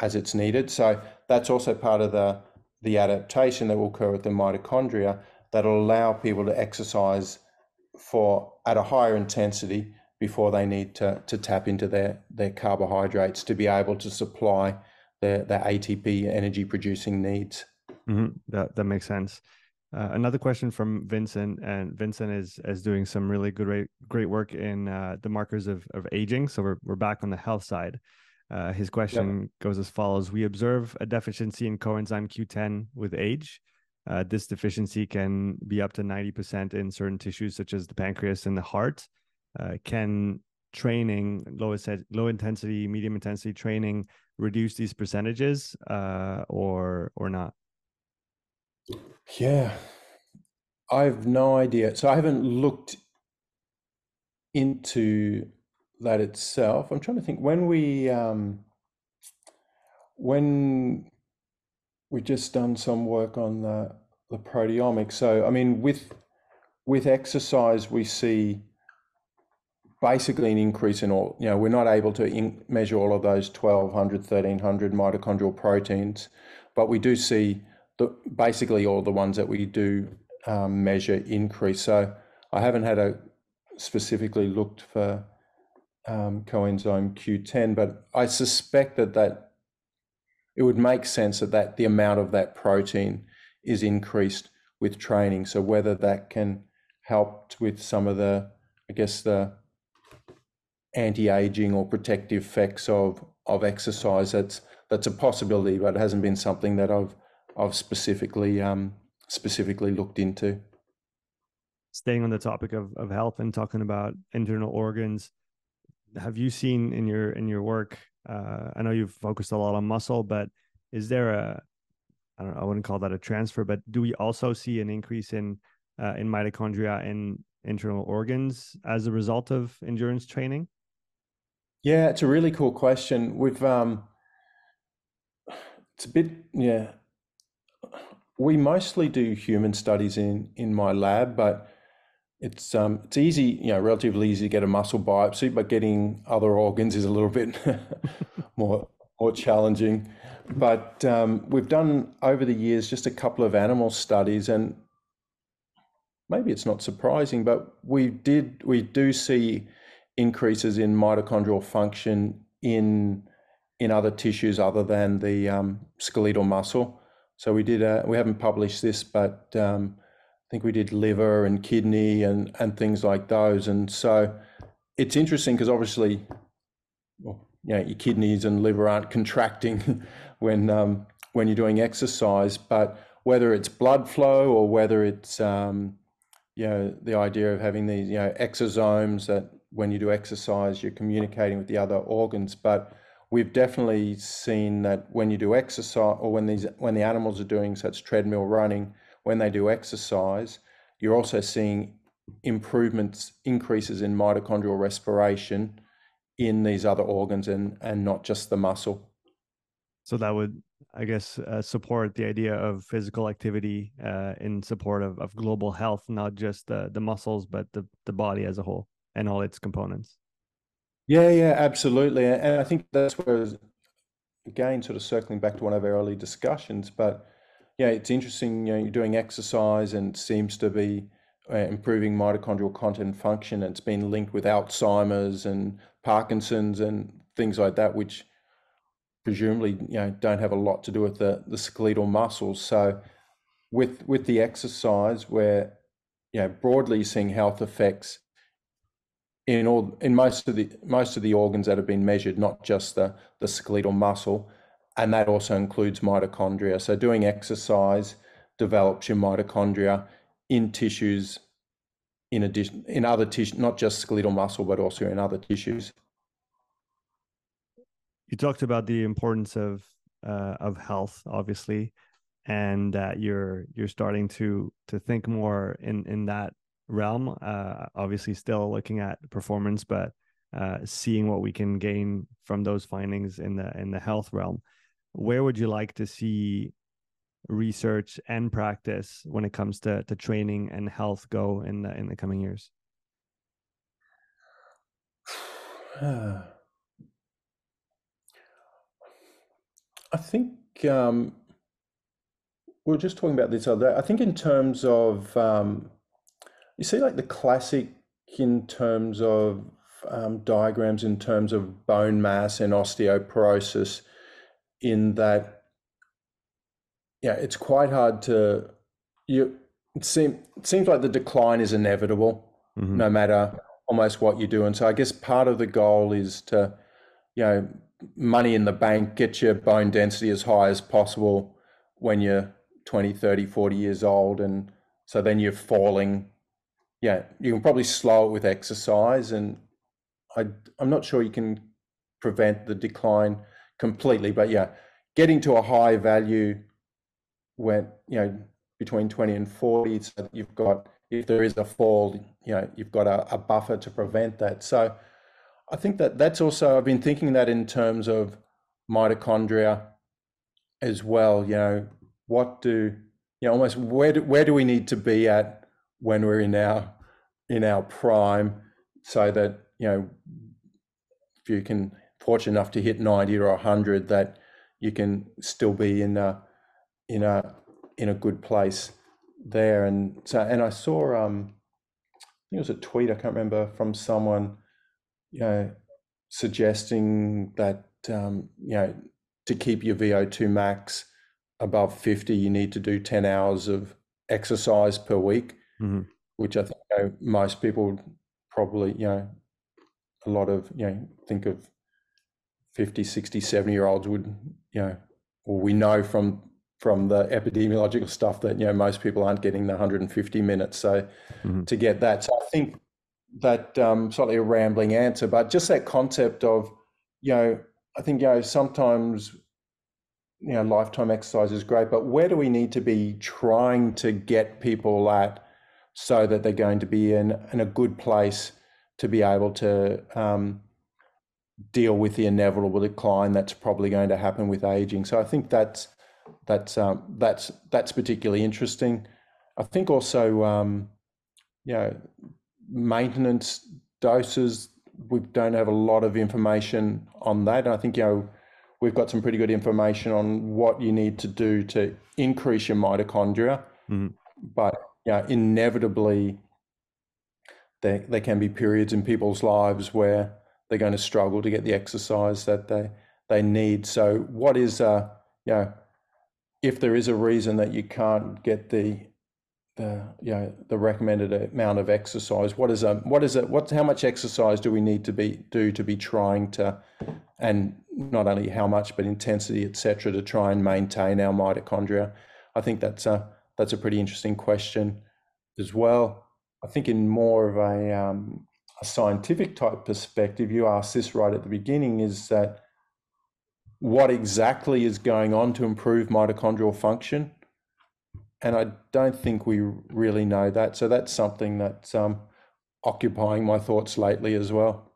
as it's needed. So that's also part of the the adaptation that will occur with the mitochondria that'll allow people to exercise for at a higher intensity before they need to, to tap into their, their carbohydrates to be able to supply their, their ATP energy producing needs. Mm-hmm. That that makes sense. Uh, another question from Vincent, and Vincent is is doing some really good, great work in uh, the markers of of aging. So we're we're back on the health side. Uh, his question yep. goes as follows: We observe a deficiency in coenzyme Q10 with age. Uh, this deficiency can be up to 90% in certain tissues, such as the pancreas and the heart. Uh, can training, low, low intensity, medium intensity training, reduce these percentages uh, or or not? Yeah, I have no idea. So I haven't looked into that itself. I'm trying to think when we um, when we've just done some work on the the proteomics. So I mean, with with exercise, we see basically an increase in all. You know, we're not able to in, measure all of those 1200, 1300 mitochondrial proteins, but we do see the basically all the ones that we do um, measure increase. So I haven't had a specifically looked for um, coenzyme Q10, but I suspect that that it would make sense that, that the amount of that protein is increased with training. So whether that can help with some of the, I guess the anti-aging or protective effects of of exercise, that's that's a possibility, but it hasn't been something that I've I've specifically um, specifically looked into. Staying on the topic of, of health and talking about internal organs, have you seen in your in your work? Uh, I know you've focused a lot on muscle, but is there a I don't know, I wouldn't call that a transfer, but do we also see an increase in uh, in mitochondria in internal organs as a result of endurance training? Yeah, it's a really cool question. We've um, it's a bit yeah. We mostly do human studies in in my lab, but it's um, it's easy, you know, relatively easy to get a muscle biopsy, but getting other organs is a little bit more more challenging. But um, we've done over the years just a couple of animal studies, and maybe it's not surprising, but we did we do see increases in mitochondrial function in in other tissues other than the um, skeletal muscle. So we did a, we haven't published this, but um, think we did liver and kidney and and things like those. And so it's interesting because obviously, well, you know, your kidneys and liver aren't contracting when um, when you're doing exercise, but whether it's blood flow or whether it's um, you know the idea of having these you know exosomes that when you do exercise you're communicating with the other organs, but we've definitely seen that when you do exercise or when these when the animals are doing such treadmill running when they do exercise, you're also seeing improvements, increases in mitochondrial respiration in these other organs and, and not just the muscle. So that would, I guess, uh, support the idea of physical activity uh, in support of, of global health, not just the, the muscles, but the, the body as a whole and all its components. Yeah, yeah, absolutely. And I think that's where, again, sort of circling back to one of our early discussions, but yeah, it's interesting. You know, you're doing exercise and seems to be uh, improving mitochondrial content function. It's been linked with Alzheimer's and Parkinson's and things like that, which presumably you know don't have a lot to do with the the skeletal muscles. So with with the exercise, where you know broadly seeing health effects in all in most of the most of the organs that have been measured, not just the the skeletal muscle and that also includes mitochondria. So doing exercise develops your mitochondria in tissues in addition in other tissues, not just skeletal muscle, but also in other tissues. You talked about the importance of uh, of health, obviously, and that you're you're starting to to think more in in that realm. Uh, obviously, still looking at performance, but uh, seeing what we can gain from those findings in the in the health realm where would you like to see research and practice when it comes to, to training and health go in the in the coming years? I think um, we were just talking about this other day. I think in terms of um, you see like the classic in terms of um, diagrams in terms of bone mass and osteoporosis in that yeah it's quite hard to you it, seem, it seems like the decline is inevitable mm-hmm. no matter almost what you do. And so i guess part of the goal is to you know money in the bank get your bone density as high as possible when you're 20 30 40 years old. And so then you're falling. Yeah you can probably slow it with exercise. And I, I'm not sure you can prevent the decline completely, but yeah, getting to a high value when, you know, between 20 and 40, so that you've got, if there is a fall, you know, you've got a, a buffer to prevent that. So I think that that's also, I've been thinking that in terms of mitochondria as well, you know, what do, you know, almost where do, where do we need to be at when we're in our, in our prime so that you know, if you can fortunate enough to hit 90 or 100, that you can still be in a, in a, in a good place there. And so, and I saw, um, I think it was a tweet, I can't remember, from someone, you know, suggesting that, um, you know, to keep your VO2 max above 50, you need to do 10 hours of exercise per week, mm-hmm. which I think you know, most people probably, you know, a lot of you know think of 50 60 70 year olds would you know or we know from from the epidemiological stuff that you know most people aren't getting the 150 minutes so mm-hmm. to get that so i think that um, slightly a rambling answer but just that concept of you know i think you know sometimes you know lifetime exercise is great but where do we need to be trying to get people at so that they're going to be in in a good place to be able to um, deal with the inevitable decline that's probably going to happen with aging. So I think that's that's um, that's that's particularly interesting. I think also um, you know maintenance doses. We don't have a lot of information on that. And I think you know we've got some pretty good information on what you need to do to increase your mitochondria, mm-hmm. but you know, inevitably there, there can be periods in people's lives where they're going to struggle to get the exercise that they they need. So, what is uh, you know, if there is a reason that you can't get the the you know the recommended amount of exercise, what is a what is it? What how much exercise do we need to be do to be trying to, and not only how much but intensity, etc., to try and maintain our mitochondria? I think that's a that's a pretty interesting question as well. I think in more of a, um, a scientific type perspective, you asked this right at the beginning, is that what exactly is going on to improve mitochondrial function? And I don't think we really know that. So that's something that's um, occupying my thoughts lately as well.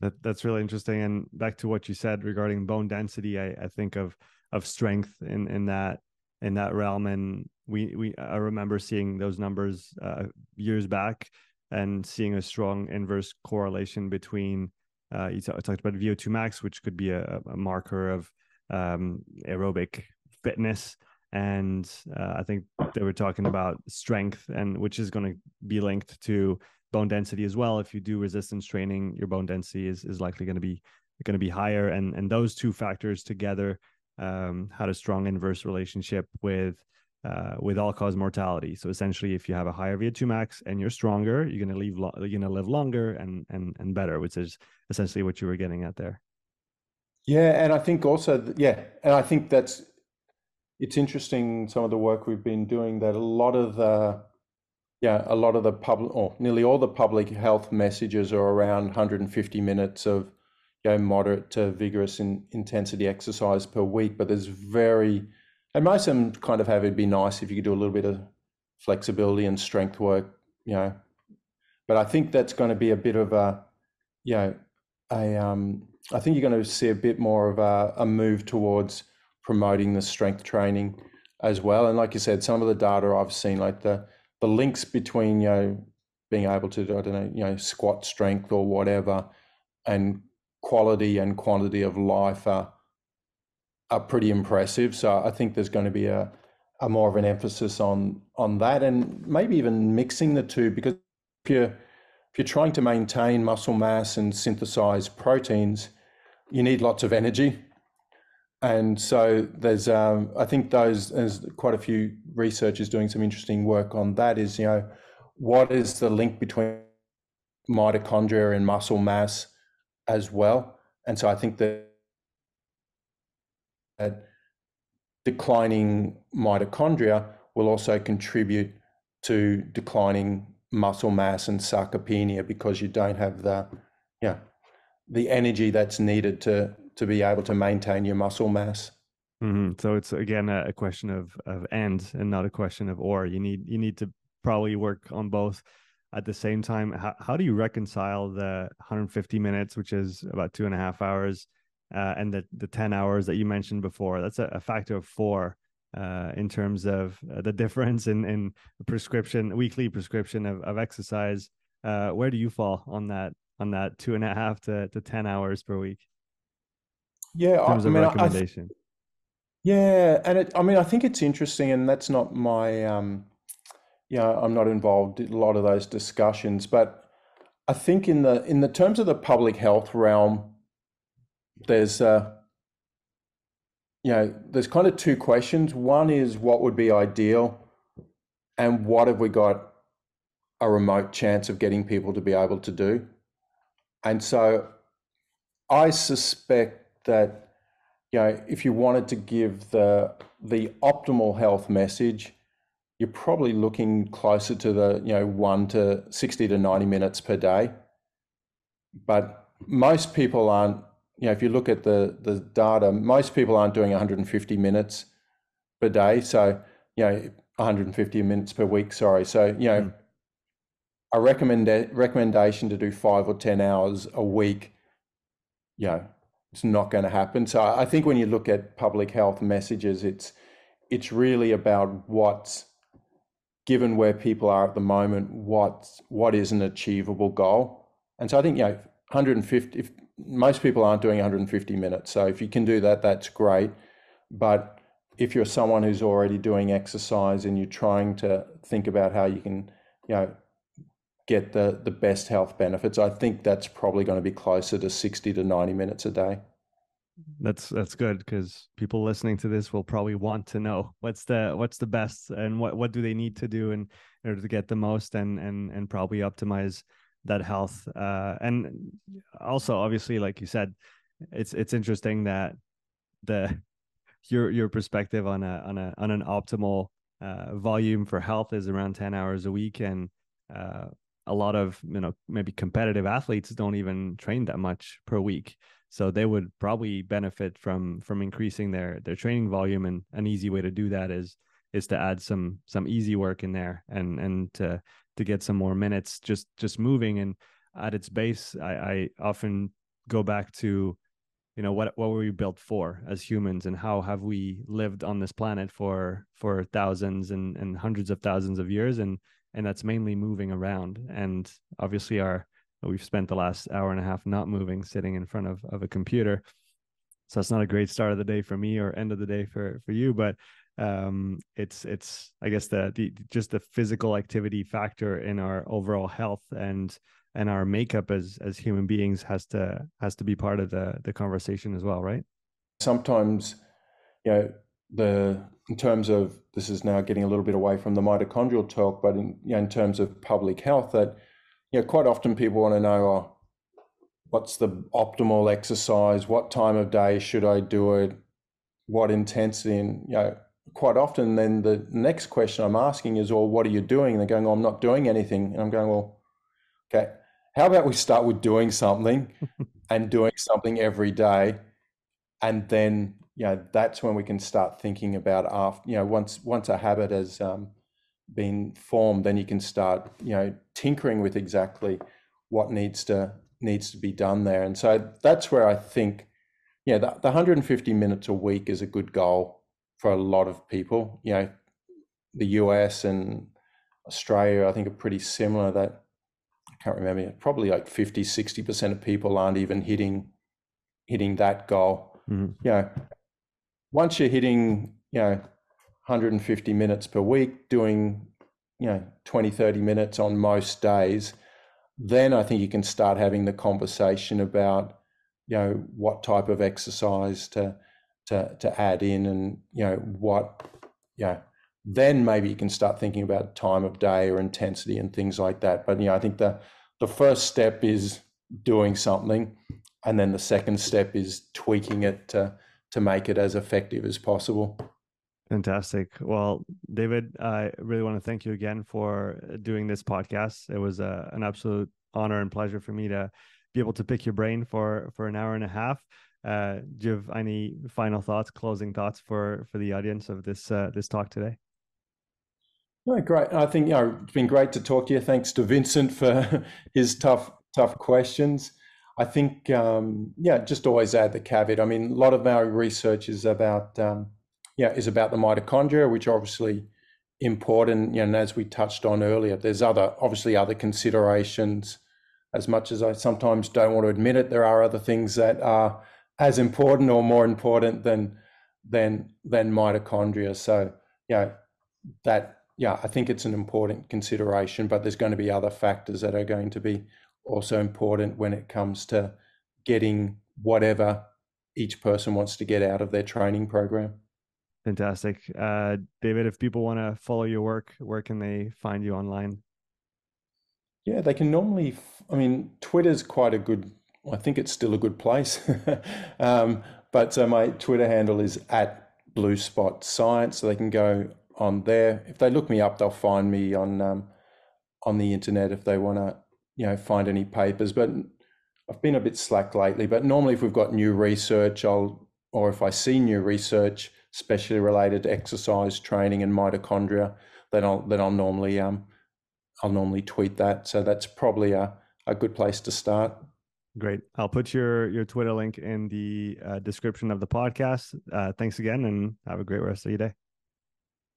That that's really interesting. And back to what you said regarding bone density, I, I think of of strength in in that in that realm. And we we I remember seeing those numbers uh, years back and seeing a strong inverse correlation between uh, you talked about VO2 max, which could be a, a marker of um, aerobic fitness, and uh, I think they were talking about strength, and which is going to be linked to bone density as well. If you do resistance training, your bone density is is likely going to be going to be higher, and and those two factors together um, had a strong inverse relationship with uh, with all cause mortality. So essentially, if you have a higher VO2 max and you're stronger, you're gonna leave lo- you're gonna live longer and and and better, which is essentially what you were getting at there. Yeah, and I think also yeah, and I think that's it's interesting some of the work we've been doing that a lot of the yeah a lot of the public or nearly all the public health messages are around 150 minutes of you know moderate to vigorous in, intensity exercise per week, but there's very and most of them kind of have it'd be nice if you could do a little bit of flexibility and strength work, you know. But I think that's going to be a bit of a, you know, a um, I think you're going to see a bit more of a, a move towards promoting the strength training as well. And like you said, some of the data I've seen, like the the links between you know being able to I don't know you know squat strength or whatever, and quality and quantity of life are are pretty impressive. So I think there's going to be a, a more of an emphasis on on that, and maybe even mixing the two because if you're if you're trying to maintain muscle mass and synthesize proteins, you need lots of energy. And so there's, um, I think those, there's quite a few researchers doing some interesting work on that. Is you know, what is the link between mitochondria and muscle mass as well? And so I think that that declining mitochondria will also contribute to declining muscle mass and sarcopenia because you don't have the yeah the energy that's needed to to be able to maintain your muscle mass. Mm-hmm. So it's again a, a, question of of and and not a question of or. You need you need to probably work on both at the same time. How, how do you reconcile the 150 minutes, which is about two and a half hours, uh, and the the 10 hours that you mentioned before? That's a, a factor of four uh, in terms of uh, the difference in in prescription weekly prescription of, of exercise. Uh, where do you fall on that on that two and a half to, to 10 hours per week? Yeah, in terms I of mean, recommendation. I yeah, and it, I mean, I think it's interesting, and that's not my, um, you know, I'm not involved in a lot of those discussions, but I think in the in the terms of the public health realm, there's uh, you know, there's kind of two questions. One is what would be ideal, and what have we got a remote chance of getting people to be able to do? And so I suspect that, you know, if you wanted to give the the optimal health message, you're probably looking closer to the, you know, one to 60 to 90 minutes per day. But most people aren't you know, if you look at the the data, most people aren't doing 150 minutes per day. So, you know, 150 minutes per week. Sorry. So, you know, mm. a recommend recommendation to do five or 10 hours a week, you know, it's not going to happen. So, I think when you look at public health messages, it's it's really about what's given where people are at the moment, what what is an achievable goal. And so, I think you know, 150. If most people aren't doing 150 minutes. So if you can do that, that's great. But if you're someone who's already doing exercise and you're trying to think about how you can, you know, get the the best health benefits, I think that's probably going to be closer to 60 to 90 minutes a day. That's that's good because people listening to this will probably want to know what's the what's the best and what what do they need to do in order to get the most and and and probably optimize that health uh, and also obviously like you said it's it's interesting that the your your perspective on a on a on an optimal uh, volume for health is around 10 hours a week and uh, a lot of you know maybe competitive athletes don't even train that much per week. So they would probably benefit from from increasing their their training volume and an easy way to do that is is to add some some easy work in there and and to to get some more minutes just just moving and at its base i i often go back to you know what what were we built for as humans and how have we lived on this planet for for thousands and and hundreds of thousands of years and and that's mainly moving around. And obviously our we've spent the last hour and a half not moving sitting in front of of a computer. So it's not a great start of the day for me or end of the day for for you but um it's it's i guess the the just the physical activity factor in our overall health and and our makeup as as human beings has to has to be part of the the conversation as well right? Sometimes you know the in terms of this is now getting a little bit away from the mitochondrial talk but in you know, in terms of public health that you know quite often people want to know oh, what's the optimal exercise? What time of day should i do it? What intensity? And you know quite often then the next question I'm asking is, well, what are you doing? And they're going, oh, I'm not doing anything. And I'm going, well, okay, how about we start with doing something and doing something every day. And then, you know, that's when we can start thinking about after, you know, once, once a habit has um, been formed, then you can start, you know, tinkering with exactly what needs to, needs to be done there. And so that's where I think, yeah, the, the 150 minutes a week is a good goal for a lot of people. You know, the US and Australia, I think, are pretty similar. That I can't remember, probably like 50, 60% of people aren't even hitting hitting that goal. Mm-hmm. You know, once you're hitting, you know, 150 minutes per week, doing, you know, 20, 30 minutes on most days, then I think you can start having the conversation about, you know, what type of exercise to to to add in and, you know, what, you know, then maybe you can start thinking about time of day or intensity and things like that. But you know, I think the the first step is doing something, and then the second step is tweaking it to to make it as effective as possible. Fantastic. Well, David, I really want to thank you again for doing this podcast. It was a, uh, an absolute honor and pleasure for me to be able to pick your brain for for an hour and a half. Uh, do you have any final thoughts, closing thoughts for for the audience of this uh, this talk today? No, great. I think you know it's been great to talk to you. Thanks to Vincent for his tough tough questions. I think um, yeah, just always add the caveat. I mean, a lot of our research is about um, yeah is about the mitochondria, which obviously important. You know, and as we touched on earlier, there's other obviously other considerations. As much as I sometimes don't want to admit it, there are other things that are as important or more important than than than mitochondria. So yeah, that yeah, I think it's an important consideration, but there's going to be other factors that are going to be also important when it comes to getting whatever each person wants to get out of their training program. Fantastic. Uh, David, if people want to follow your work, where can they find you online? Yeah, they can normally, I mean, Twitter's quite a good, I think it's still a good place. um, but uh, my Twitter handle is at Blue Spot Science. So they can go on there. If they look me up, they'll find me on um, on the internet if they want to, you know, find any papers. But I've been a bit slack lately. But normally, if we've got new research, I'll or if I see new research, especially related to exercise training and mitochondria, then I'll then I'll normally um I'll normally tweet that. So that's probably a a good place to start. Great. I'll put your your Twitter link in the uh, description of the podcast. Uh, thanks again, and have a great rest of your day.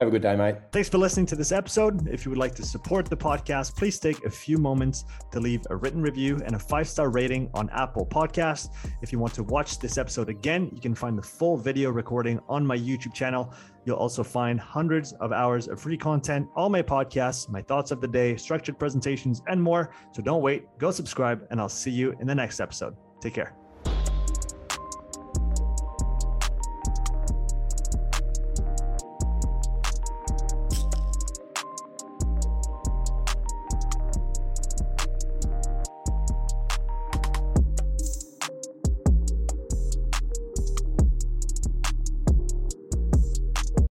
Have a good day, mate. Thanks for listening to this episode. If you would like to support the podcast, please take a few moments to leave a written review and a five star rating on Apple Podcast. If you want to watch this episode again, you can find the full video recording on my YouTube channel. You'll also find hundreds of hours of free content, all my podcasts, my thoughts of the day, structured presentations, and more. So don't wait, go subscribe, and I'll see you in the next episode. Take care.